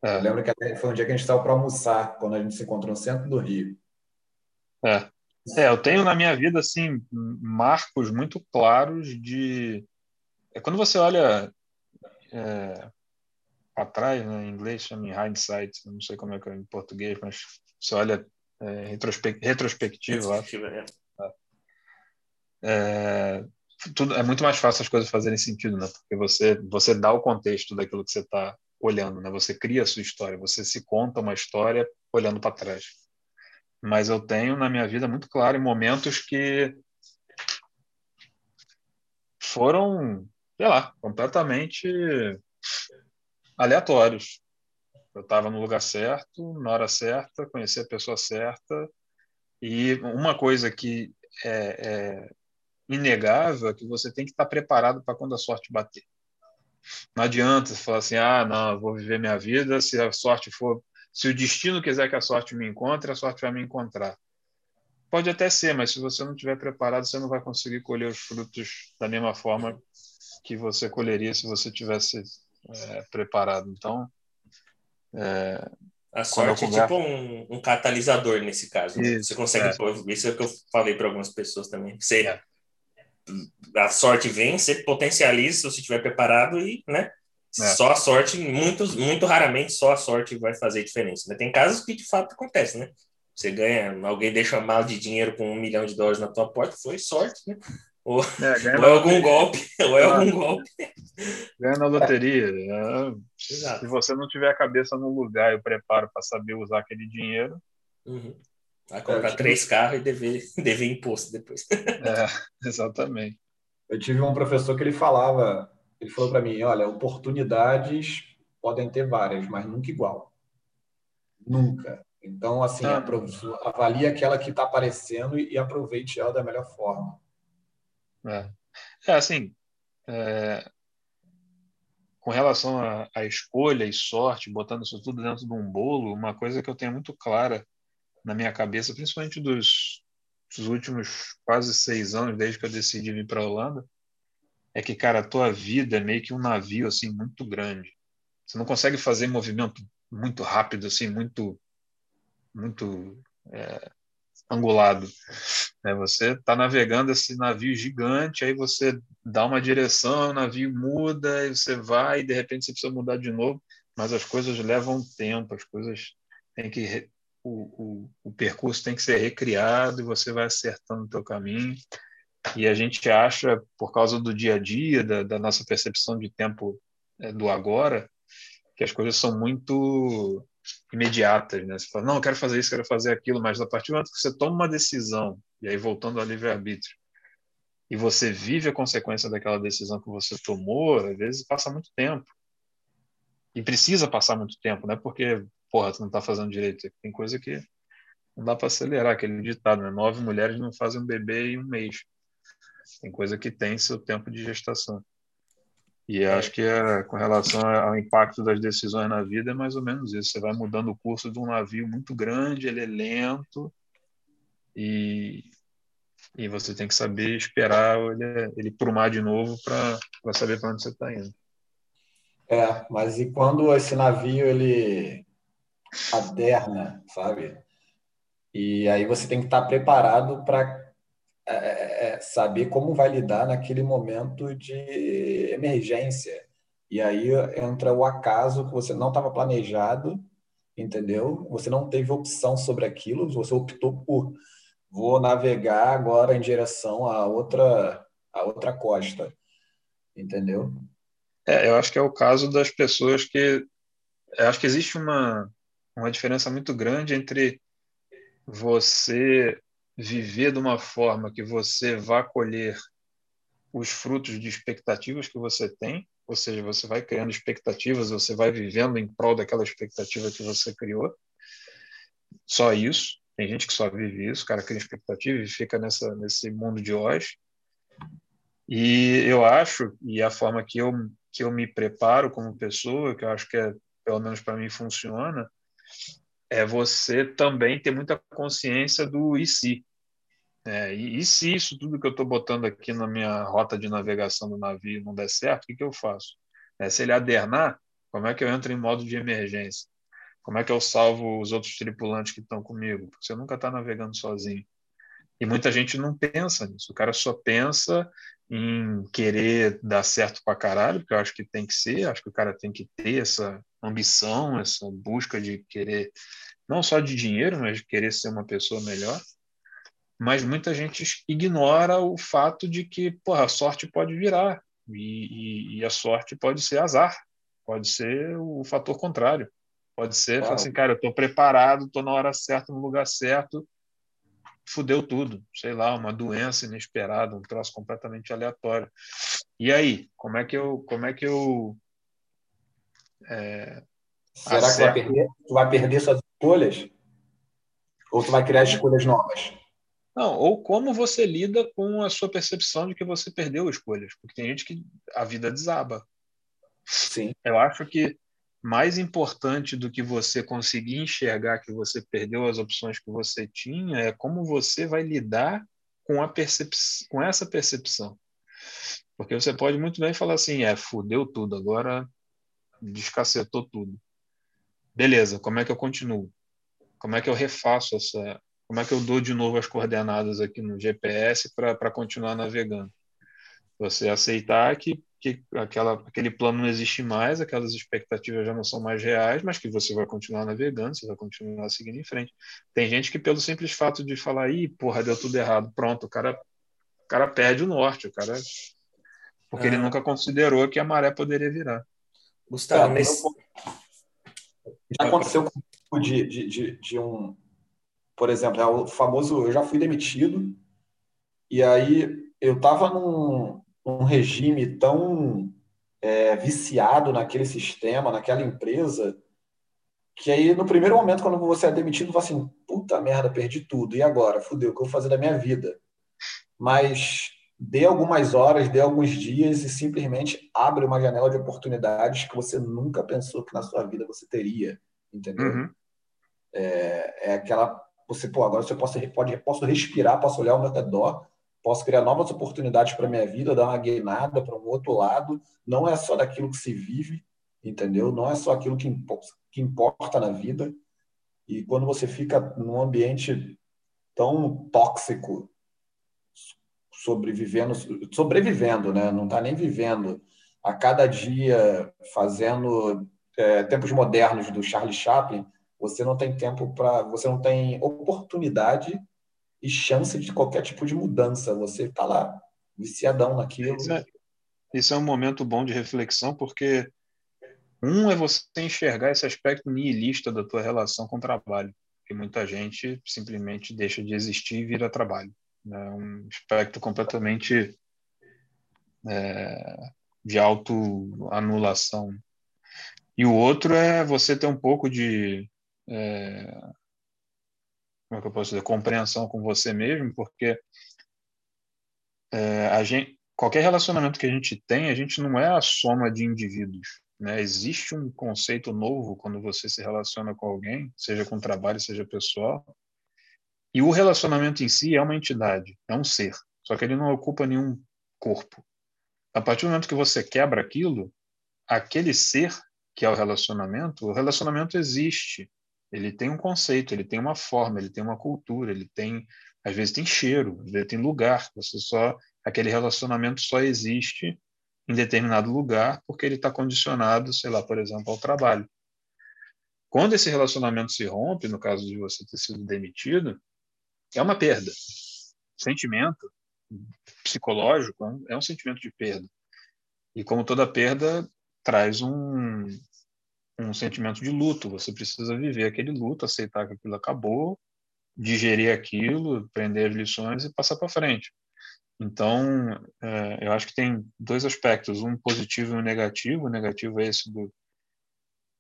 Speaker 1: É. Eu lembro que foi um dia que a gente estava para almoçar, quando a gente se encontrou no centro do Rio.
Speaker 2: É. é, eu tenho na minha vida assim marcos muito claros de. É quando você olha é, para trás, né, em inglês chama hindsight, não sei como é que é em português, mas você olha é, retrospe retrospectiva. retrospectiva é. É, tudo, é muito mais fácil as coisas fazerem sentido, né? Porque você, você dá o contexto daquilo que você está olhando, né? Você cria a sua história, você se conta uma história olhando para trás. Mas eu tenho na minha vida muito claro momentos que foram, sei lá, completamente aleatórios. Eu estava no lugar certo, na hora certa, conheci a pessoa certa. E uma coisa que é, é inegável é que você tem que estar preparado para quando a sorte bater. Não adianta você falar assim, ah, não, vou viver minha vida, se a sorte for, se o destino quiser que a sorte me encontre, a sorte vai me encontrar. Pode até ser, mas se você não estiver preparado, você não vai conseguir colher os frutos da mesma forma que você colheria se você tivesse é, preparado. Então, é,
Speaker 4: a sorte é tipo um, um, catalisador nesse caso. Né? Isso, você consegue. É. Isso é o que eu falei para algumas pessoas também. Você, é a sorte vem, você potencializa se você estiver preparado e, né? É. Só a sorte, muito, muito raramente, só a sorte vai fazer diferença. Né? Tem casos que de fato acontece, né? Você ganha, alguém deixa uma mala de dinheiro com um milhão de dólares na tua porta, foi sorte, né? Ou é, <laughs> ou é algum golpe, ou é algum golpe.
Speaker 2: Ganha na loteria. Né? Se você não tiver a cabeça no lugar e o preparo para saber usar aquele dinheiro,
Speaker 4: uhum. Vai comprar tive... três carros e dever, <laughs> dever imposto depois.
Speaker 2: É, <laughs> exatamente.
Speaker 1: Eu tive um professor que ele falava, ele falou para mim, olha, oportunidades podem ter várias, mas nunca igual. Nunca. Então, assim, ah. avalie aquela que está aparecendo e aproveite ela da melhor forma.
Speaker 2: É, é assim, é... com relação à escolha e sorte, botando isso tudo dentro de um bolo, uma coisa que eu tenho muito clara na minha cabeça, principalmente dos, dos últimos quase seis anos, desde que eu decidi vir para a Holanda, é que, cara, a tua vida é meio que um navio, assim, muito grande. Você não consegue fazer movimento muito rápido, assim, muito, muito é, angulado. É, você está navegando esse navio gigante, aí você dá uma direção, o navio muda, e você vai, e de repente você precisa mudar de novo, mas as coisas levam tempo, as coisas têm que o, o, o percurso tem que ser recriado e você vai acertando o teu caminho. E a gente acha, por causa do dia a dia, da, da nossa percepção de tempo é, do agora, que as coisas são muito imediatas, né? Você fala, não, eu quero fazer isso, quero fazer aquilo, mas a partir do momento que você toma uma decisão, e aí voltando ao livre-arbítrio, e você vive a consequência daquela decisão que você tomou, às vezes passa muito tempo. E precisa passar muito tempo, né? Porque porra, tu não tá fazendo direito. Tem coisa que não dá para acelerar, aquele ditado, né? Nove mulheres não fazem um bebê em um mês. Tem coisa que tem seu tempo de gestação. E acho que é, com relação ao impacto das decisões na vida é mais ou menos isso. Você vai mudando o curso de um navio muito grande, ele é lento e, e você tem que saber esperar ele, ele prumar de novo para saber para onde você está indo.
Speaker 1: É, mas e quando esse navio ele paterna, sabe? E aí você tem que estar preparado para é, saber como vai lidar naquele momento de emergência. E aí entra o acaso que você não estava planejado, entendeu? Você não teve opção sobre aquilo, você optou por vou navegar agora em direção a outra a outra costa, entendeu?
Speaker 2: É, eu acho que é o caso das pessoas que eu acho que existe uma uma diferença muito grande entre você viver de uma forma que você vá colher os frutos de expectativas que você tem, ou seja, você vai criando expectativas, você vai vivendo em prol daquela expectativa que você criou. Só isso. Tem gente que só vive isso, o cara cria expectativa e fica nessa, nesse mundo de hoje. E eu acho, e a forma que eu, que eu me preparo como pessoa, que eu acho que é, pelo menos para mim funciona, é você também ter muita consciência do e se. É, e, e, se isso tudo que eu estou botando aqui na minha rota de navegação do navio não der certo, o que, que eu faço? É, se ele adernar, como é que eu entro em modo de emergência? Como é que eu salvo os outros tripulantes que estão comigo? Porque você nunca está navegando sozinho. E muita gente não pensa nisso. O cara só pensa em querer dar certo para caralho, porque eu acho que tem que ser, acho que o cara tem que ter essa ambição, essa busca de querer, não só de dinheiro, mas de querer ser uma pessoa melhor. Mas muita gente ignora o fato de que porra, a sorte pode virar, e, e, e a sorte pode ser azar, pode ser o fator contrário. Pode ser, claro. assim, cara, eu estou preparado, estou na hora certa, no lugar certo, fudeu tudo, sei lá, uma doença inesperada, um troço completamente aleatório. E aí, como é que eu, como é que eu
Speaker 1: é, Será que vai, perder, tu vai perder suas escolhas? Ou tu vai criar escolhas novas?
Speaker 2: Não, ou como você lida com a sua percepção de que você perdeu escolhas, porque tem gente que a vida desaba.
Speaker 1: Sim.
Speaker 2: Eu acho que mais importante do que você conseguir enxergar que você perdeu as opções que você tinha é como você vai lidar com, a percep com essa percepção. Porque você pode muito bem falar assim, é, fudeu tudo, agora descacetou tudo. Beleza, como é que eu continuo? Como é que eu refaço essa... Como é que eu dou de novo as coordenadas aqui no GPS para continuar navegando? Você aceitar que que aquela, aquele plano não existe mais, aquelas expectativas já não são mais reais, mas que você vai continuar navegando, você vai continuar seguindo em frente. Tem gente que, pelo simples fato de falar, ih, porra, deu tudo errado, pronto, o cara, o cara perde o norte, o cara. Porque ele ah. nunca considerou que a maré poderia virar.
Speaker 1: Gustavo, é, nesse... já aconteceu com de, de, de, de um. Por exemplo, é o famoso. Eu já fui demitido, e aí eu estava num, um regime tão é, viciado naquele sistema, naquela empresa, que aí no primeiro momento, quando você é demitido, você fala assim, puta merda, perdi tudo, e agora? Fudeu, o que eu vou fazer da minha vida? Mas dê algumas horas, dê alguns dias e simplesmente abre uma janela de oportunidades que você nunca pensou que na sua vida você teria, entendeu? Uhum. É, é, aquela, você, pô, agora você pode, pode, posso respirar, posso olhar ao meu redor, posso criar novas oportunidades para minha vida, dar uma guinada para um outro lado. Não é só daquilo que se vive, entendeu? Não é só aquilo que, que importa na vida. E quando você fica num ambiente tão tóxico, sobrevivendo, sobrevivendo, né? Não está nem vivendo. A cada dia fazendo é, tempos modernos do Charlie Chaplin, você não tem tempo para, você não tem oportunidade e chance de qualquer tipo de mudança. Você está lá, viciadão naquilo.
Speaker 2: Isso é, isso é um momento bom de reflexão, porque um é você enxergar esse aspecto nihilista da tua relação com o trabalho, que muita gente simplesmente deixa de existir e vira trabalho. É um aspecto completamente é, de autoanulação. E o outro é você ter um pouco de é, como é que eu posso dizer, compreensão com você mesmo, porque é, a gente, qualquer relacionamento que a gente tem, a gente não é a soma de indivíduos. Né? Existe um conceito novo quando você se relaciona com alguém, seja com trabalho, seja pessoal, e o relacionamento em si é uma entidade, é um ser, só que ele não ocupa nenhum corpo. A partir do momento que você quebra aquilo, aquele ser que é o relacionamento, o relacionamento existe, ele tem um conceito, ele tem uma forma, ele tem uma cultura, ele tem, às vezes tem cheiro, às vezes tem lugar. Você só aquele relacionamento só existe em determinado lugar porque ele está condicionado, sei lá, por exemplo, ao trabalho. Quando esse relacionamento se rompe, no caso de você ter sido demitido, é uma perda. Sentimento psicológico é um sentimento de perda. E como toda perda traz um, um sentimento de luto. Você precisa viver aquele luto, aceitar que aquilo acabou, digerir aquilo, aprender as lições e passar para frente. Então, é, eu acho que tem dois aspectos, um positivo e um negativo. O negativo é esse do,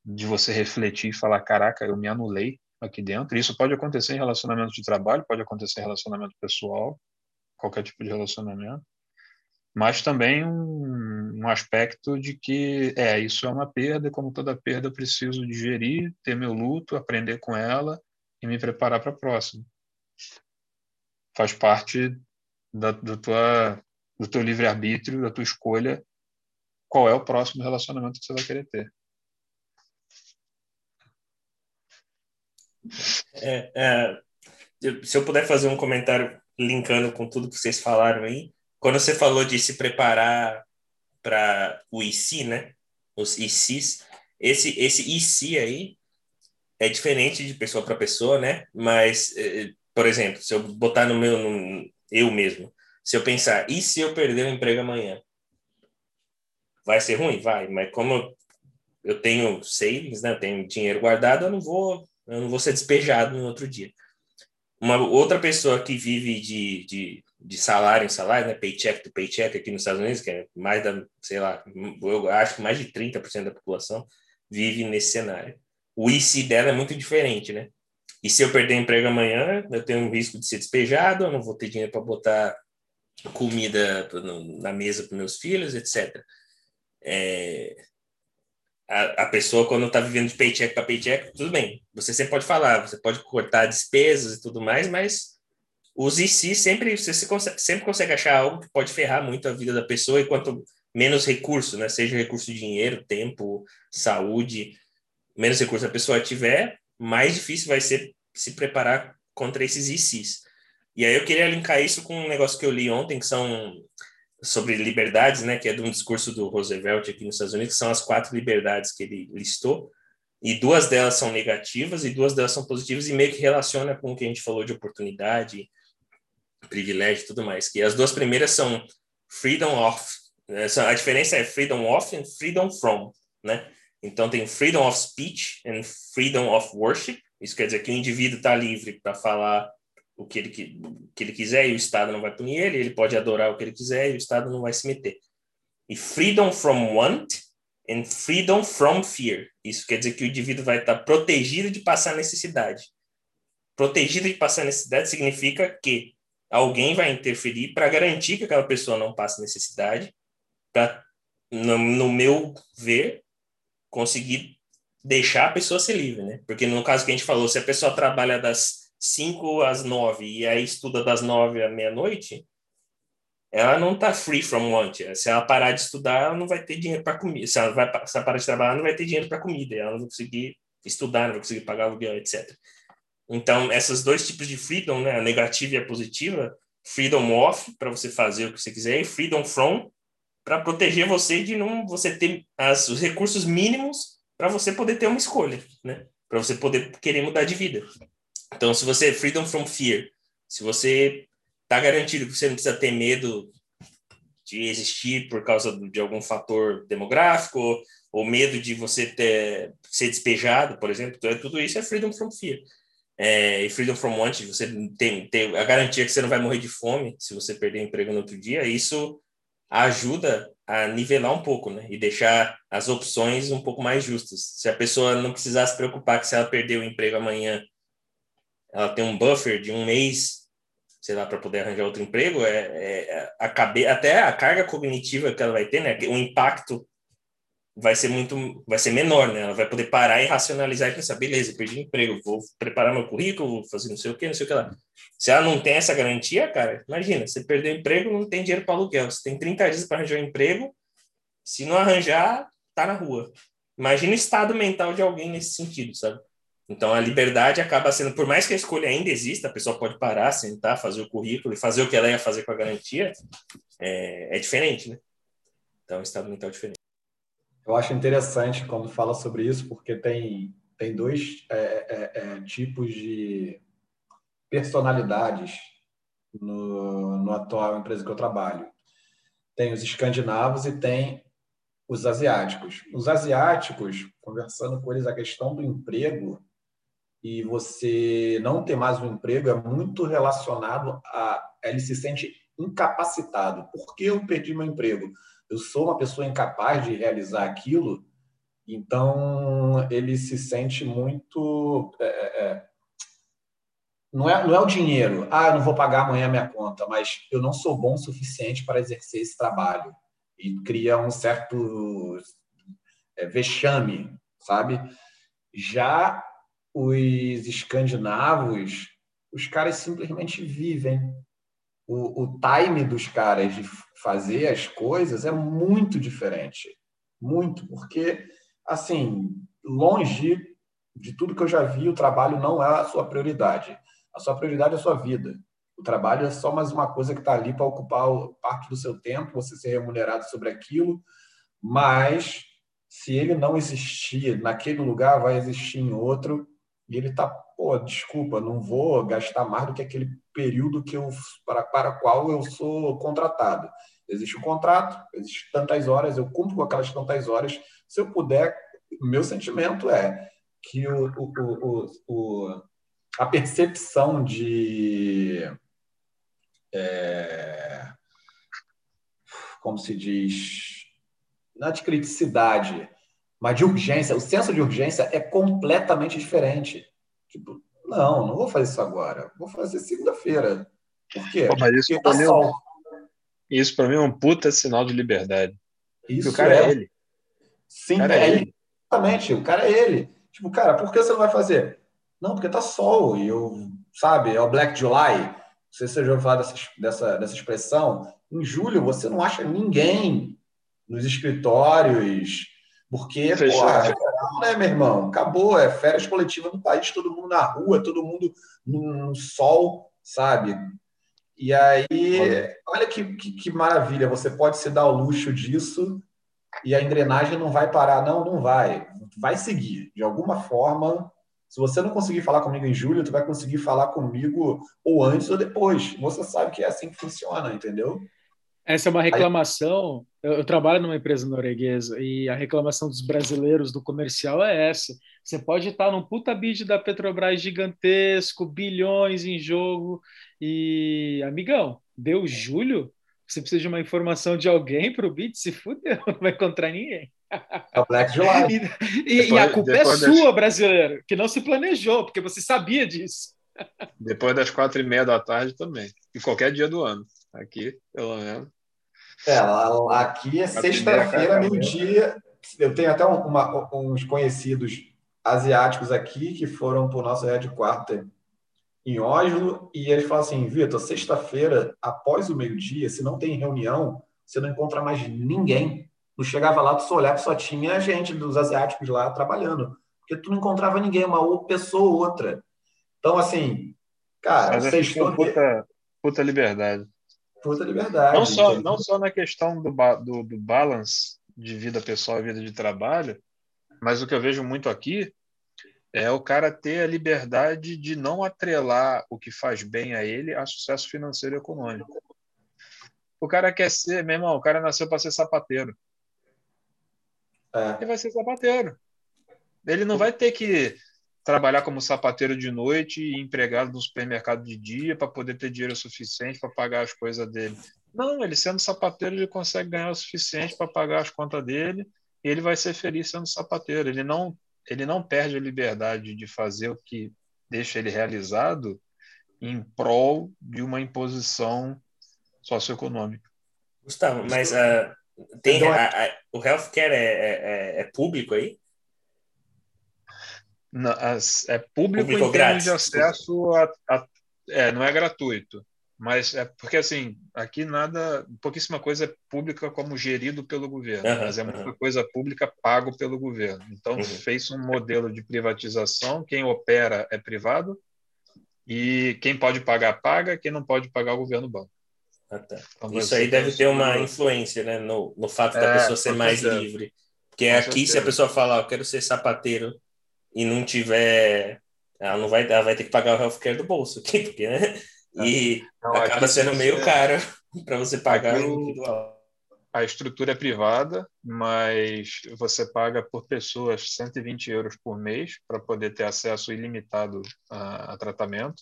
Speaker 2: de você refletir e falar: caraca, eu me anulei aqui dentro. Isso pode acontecer em relacionamento de trabalho, pode acontecer em relacionamento pessoal, qualquer tipo de relacionamento mas também um, um, aspecto de que é isso é uma perda, como toda perda eu preciso digerir, ter meu luto, aprender com ela e me preparar para a próxima. Faz parte da, do, tua, do teu livre-arbítrio, da tua escolha, qual é o próximo relacionamento que você vai querer ter.
Speaker 4: É, é, se eu puder fazer um comentário linkando com tudo que vocês falaram aí, quando você falou de se preparar para o IC, né? Os ICs, esse, esse IC aí é diferente de pessoa para pessoa, né? Mas, eh, por exemplo, se eu botar no meu, no, eu mesmo, se eu pensar, e se eu perder o emprego amanhã? Vai ser ruim? Vai, mas como eu tenho savings, né? Eu tenho dinheiro guardado, eu não vou, eu não vou ser despejado no outro dia. Uma outra pessoa que vive de, de, de salário em salário, né? Paycheck to paycheck aqui nos Estados Unidos, que é mais da, sei lá, eu acho que mais de 30% da população vive nesse cenário. O IC dela é muito diferente, né? E se eu perder emprego amanhã, eu tenho um risco de ser despejado, eu não vou ter dinheiro para botar comida na mesa para meus filhos, etc. É, a, a pessoa, quando está vivendo de paycheck para paycheck, tudo bem. Você sempre pode falar, você pode cortar despesas e tudo mais, mas os IC sempre, você consegue, sempre consegue achar algo que pode ferrar muito a vida da pessoa e quanto menos recurso, né? Seja recurso de dinheiro, tempo, saúde, menos recurso a pessoa tiver, mais difícil vai ser se preparar contra esses ICs. E aí eu queria linkar isso com um negócio que eu li ontem, que são sobre liberdades, né, que é de um discurso do Roosevelt aqui nos Estados Unidos, que são as quatro liberdades que ele listou, e duas delas são negativas e duas delas são positivas e meio que relaciona com o que a gente falou de oportunidade, privilégio e tudo mais. Que as duas primeiras são freedom of, né, a diferença é freedom of e freedom from, né? Então tem freedom of speech and freedom of worship. Isso quer dizer que o indivíduo está livre para falar o que ele, que ele quiser e o Estado não vai punir ele, ele pode adorar o que ele quiser e o Estado não vai se meter. E freedom from want and freedom from fear. Isso quer dizer que o indivíduo vai estar protegido de passar necessidade. Protegido de passar necessidade significa que alguém vai interferir para garantir que aquela pessoa não passe necessidade, para, no, no meu ver, conseguir deixar a pessoa ser livre, né? Porque no caso que a gente falou, se a pessoa trabalha das 5 às 9 e aí estuda das 9 à meia-noite, ela não está free from want. Se ela parar de estudar, ela não vai ter dinheiro para comida. Se ela, vai, se ela parar de trabalhar, ela não vai ter dinheiro para comida. Ela não vai conseguir estudar, não vai conseguir pagar aluguel, etc. Então, esses dois tipos de freedom, né, a negativa e a positiva, freedom off, para você fazer o que você quiser, e freedom from, para proteger você de não você ter as, os recursos mínimos para você poder ter uma escolha, né? Para você poder querer mudar de vida. Então, se você freedom from fear, se você está garantido que você não precisa ter medo de existir por causa de algum fator demográfico ou, medo de você ter, ser despejado, por exemplo, tudo isso é freedom from fear. É, e freedom from want, você tem, tem a garantia que você não vai morrer de fome se você perder o emprego no outro dia, isso ajuda a nivelar um pouco, né? E deixar as opções um pouco mais justas. Se a pessoa não precisar se preocupar que se ela perder o emprego amanhã, ela tem um buffer de um mês, sei lá, para poder arranjar outro emprego, é, é a cabe... até a carga cognitiva que ela vai ter, né? O impacto vai ser muito, vai ser menor, né? Ela vai poder parar e racionalizar e pensar, beleza, perdi emprego, vou preparar meu currículo, vou fazer não sei o que, não sei o que lá. Se ela não tem essa garantia, cara, imagina, você perdeu emprego, não tem dinheiro para aluguel, você tem 30 dias para arranjar um emprego, se não arranjar, tá na rua. Imagina o estado mental de alguém nesse sentido, sabe? Então a liberdade acaba sendo, por mais que a escolha ainda exista, a pessoa pode parar, sentar, fazer o currículo e fazer o que ela ia fazer com a garantia, é, é diferente, né? Então o estado mental é diferente.
Speaker 1: Eu acho interessante quando fala sobre isso, porque tem, tem dois é, é, é, tipos de personalidades no, no atual empresa que eu trabalho. Tem os escandinavos e tem os asiáticos. Os asiáticos, conversando com eles, a questão do emprego e você não ter mais um emprego é muito relacionado a ele se sente incapacitado. Por que eu perdi meu emprego? eu sou uma pessoa incapaz de realizar aquilo, então ele se sente muito. É, é, é, não, é, não é o dinheiro, ah, eu não vou pagar amanhã a minha conta, mas eu não sou bom o suficiente para exercer esse trabalho. E cria um certo é, vexame, sabe? Já os escandinavos, os caras simplesmente vivem o, o time dos caras de fazer as coisas é muito diferente. Muito, porque, assim, longe de tudo que eu já vi, o trabalho não é a sua prioridade. A sua prioridade é a sua vida. O trabalho é só mais uma coisa que está ali para ocupar parte do seu tempo, você ser remunerado sobre aquilo, mas se ele não existir naquele lugar, vai existir em outro, e ele está, pô, desculpa, não vou gastar mais do que aquele período que eu, para, para qual eu sou contratado. Existe um contrato, existe tantas horas, eu cumpro com aquelas tantas horas. Se eu puder, meu sentimento é que o, o, o, o a percepção de. É, como se diz? Não de criticidade, mas de urgência. O senso de urgência é completamente diferente. Tipo, não, não vou fazer isso agora. Vou fazer segunda-feira. Por quê?
Speaker 2: Pô, mas isso
Speaker 1: Porque tá sol.
Speaker 2: Isso para mim é um puta sinal de liberdade.
Speaker 1: Isso
Speaker 2: o cara é,
Speaker 1: é
Speaker 2: ele.
Speaker 1: Sim,
Speaker 2: é
Speaker 1: é
Speaker 2: ele.
Speaker 1: exatamente. O cara é ele. Tipo, cara, por que você não vai fazer? Não, porque tá sol. E eu, sabe, é o Black July. Não sei se você já ouviu falar dessa, dessa, dessa expressão. Em julho, você não acha ninguém nos escritórios, porque, porra, é verão, né, meu irmão? Acabou, é férias coletivas no país, todo mundo na rua, todo mundo no, sol, sabe? E aí, olha que, que, que maravilha, você pode se dar o luxo disso e a engrenagem não vai parar. Não, não vai. Vai seguir. De alguma forma, se você não conseguir falar comigo em julho, tu vai conseguir falar comigo ou antes ou depois. Você sabe que é assim que funciona, entendeu?
Speaker 3: Essa é uma reclamação. Eu, eu trabalho numa empresa norueguesa e a reclamação dos brasileiros do comercial é essa. Você pode estar num puta bid da Petrobras gigantesco, bilhões em jogo, e, amigão, deu julho, você precisa de uma informação de alguém para o bid, se fudeu, <laughs> não vai encontrar ninguém.
Speaker 1: É o Black July.
Speaker 3: E, e-
Speaker 2: Depois-
Speaker 3: e a culpa é
Speaker 2: das-
Speaker 3: sua, brasileiro, que não se planejou, porque você sabia disso.
Speaker 2: Depois das quatro e meia da tarde também. E qualquer dia do ano. Aqui, pelo menos.
Speaker 1: É, lá- lá aqui é sexta-feira, meio-dia. Eu tenho até um- uma- uns conhecidos asiáticos aqui que foram para o nosso headquarter em Oslo e eles falam assim, Vitor, sexta-feira, após o meio-dia, se não tem reunião, você não encontra mais ninguém. Tu chegava lá, tu só olhava, só tinha gente dos asiáticos lá trabalhando. Porque tu não encontrava ninguém, uma ou- pessoa ou outra. Então, assim, cara,
Speaker 2: Mas uma puta, puta liberdade.
Speaker 1: Puta liberdade.
Speaker 2: Não só,
Speaker 1: entendeu?
Speaker 2: não só na questão do, do, do balance de vida pessoal e vida de trabalho, mas o que eu vejo muito aqui é o cara ter a liberdade de não atrelar o que faz bem a ele a sucesso financeiro e econômico. O cara quer ser, meu irmão, o cara nasceu para ser sapateiro.
Speaker 1: É.
Speaker 2: Ele vai ser sapateiro. Ele não vai ter que trabalhar como sapateiro de noite e empregado no supermercado de dia para poder ter dinheiro suficiente para pagar as coisas dele. Não, ele sendo sapateiro, ele consegue ganhar o suficiente para pagar as contas dele e ele vai ser feliz sendo sapateiro. Ele não, ele não perde a liberdade de fazer o que deixa ele realizado em prol de uma imposição socioeconômica.
Speaker 4: Gustavo, mas ah, tem, a- a- o healthcare é, é, é- é público aí?
Speaker 2: Na- as- é público,
Speaker 4: Público
Speaker 2: em termos de acesso a, a- é, não é gratuito, mas é porque assim aqui nada, pouquíssima coisa é pública como gerido pelo governo,
Speaker 4: Aham,
Speaker 2: mas é muita
Speaker 4: aham.
Speaker 2: coisa pública pago pelo governo. Então
Speaker 4: Uhum.
Speaker 2: fez um modelo de privatização, quem opera é privado e quem pode pagar paga, quem não pode pagar o governo banco.
Speaker 4: Ah, tá.
Speaker 2: Então,
Speaker 4: Isso aí deve ter uma influência, né, no, no fato da
Speaker 2: É,
Speaker 4: pessoa ser mais livre. Porque aqui, se a pessoa falar, eu quero ser sapateiro e não tiver, ela não vai, ela vai ter que pagar o healthcare do bolso aqui, <laughs> porque, né? E
Speaker 2: Não,
Speaker 4: acaba sendo
Speaker 2: se
Speaker 4: meio
Speaker 2: você-
Speaker 4: caro <laughs> para você pagar
Speaker 2: Aqui
Speaker 4: individual.
Speaker 2: A estrutura é privada, mas você paga por pessoas 120 euros por mês para poder ter acesso ilimitado a, a tratamento.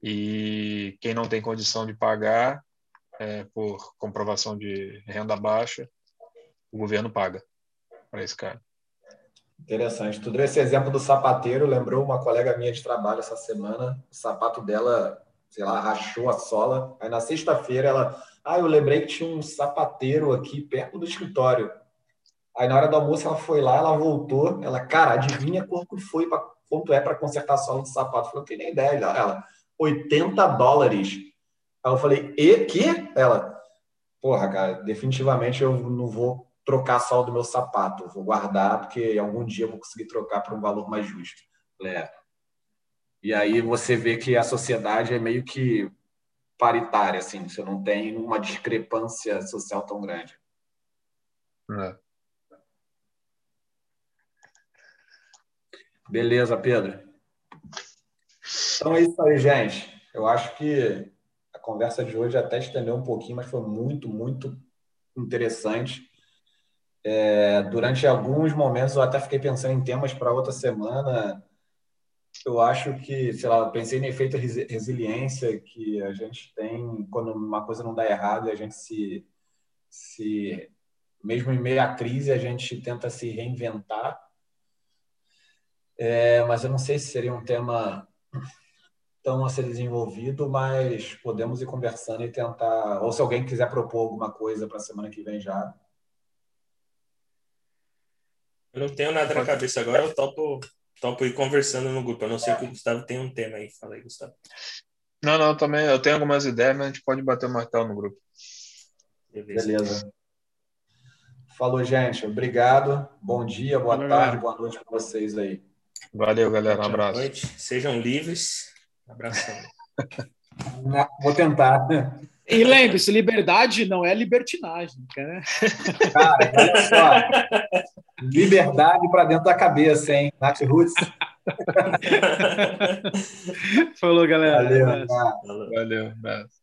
Speaker 2: E quem não tem condição de pagar, é, por comprovação de renda baixa, o governo paga para esse cara.
Speaker 1: Interessante. Tu deu esse exemplo do sapateiro, lembrou uma colega minha de trabalho essa semana. O sapato dela, sei lá, rachou a sola. Aí na sexta-feira ela, ah, eu lembrei que tinha um sapateiro aqui perto do escritório. Aí na hora do almoço ela foi lá, ela voltou, ela, cara, adivinha quanto foi pra, quanto é para consertar a sola do sapato? Eu falei, não tenho nem ideia. Ela, 80 dólares. Aí eu falei, e que? Ela, porra, cara, definitivamente eu não vou trocar só do meu sapato, vou guardar, porque algum dia eu vou conseguir trocar por um valor mais justo. É. E aí você vê que a sociedade é meio que paritária, assim, você não tem uma discrepância social tão grande. É. Beleza, Pedro. Então é isso aí, gente. Eu acho que a conversa de hoje até estendeu um pouquinho, mas foi muito, muito interessante. É, durante alguns momentos eu até fiquei pensando em temas para outra semana. Eu acho que, sei lá, pensei no efeito resiliência que a gente tem quando uma coisa não dá errado e a gente se, se mesmo em meio à crise, a gente tenta se reinventar. É, mas eu não sei se seria um tema tão a ser desenvolvido, mas podemos ir conversando e tentar. Ou se alguém quiser propor alguma coisa para a semana que vem já,
Speaker 4: eu não tenho nada na cabeça agora, eu topo, topo ir conversando no grupo. Eu não sei que o Gustavo tem um tema aí. Fala aí, Gustavo.
Speaker 2: Não, não, também eu tenho algumas ideias, mas a gente pode bater o martelo no grupo.
Speaker 1: Beleza. Beleza. Falou, gente. Obrigado. Bom dia, boa Valeu, tarde, boa noite para vocês aí.
Speaker 2: Valeu, galera. Um abraço. Boa noite.
Speaker 4: Sejam livres. Abração. <laughs>
Speaker 1: Vou tentar.
Speaker 3: E lembre-se, liberdade não é libertinagem, né?
Speaker 1: Cara, olha só. Liberdade para dentro da cabeça, hein? Nath Roots. <laughs>
Speaker 3: Falou, galera.
Speaker 1: Valeu.
Speaker 2: Valeu. Valeu.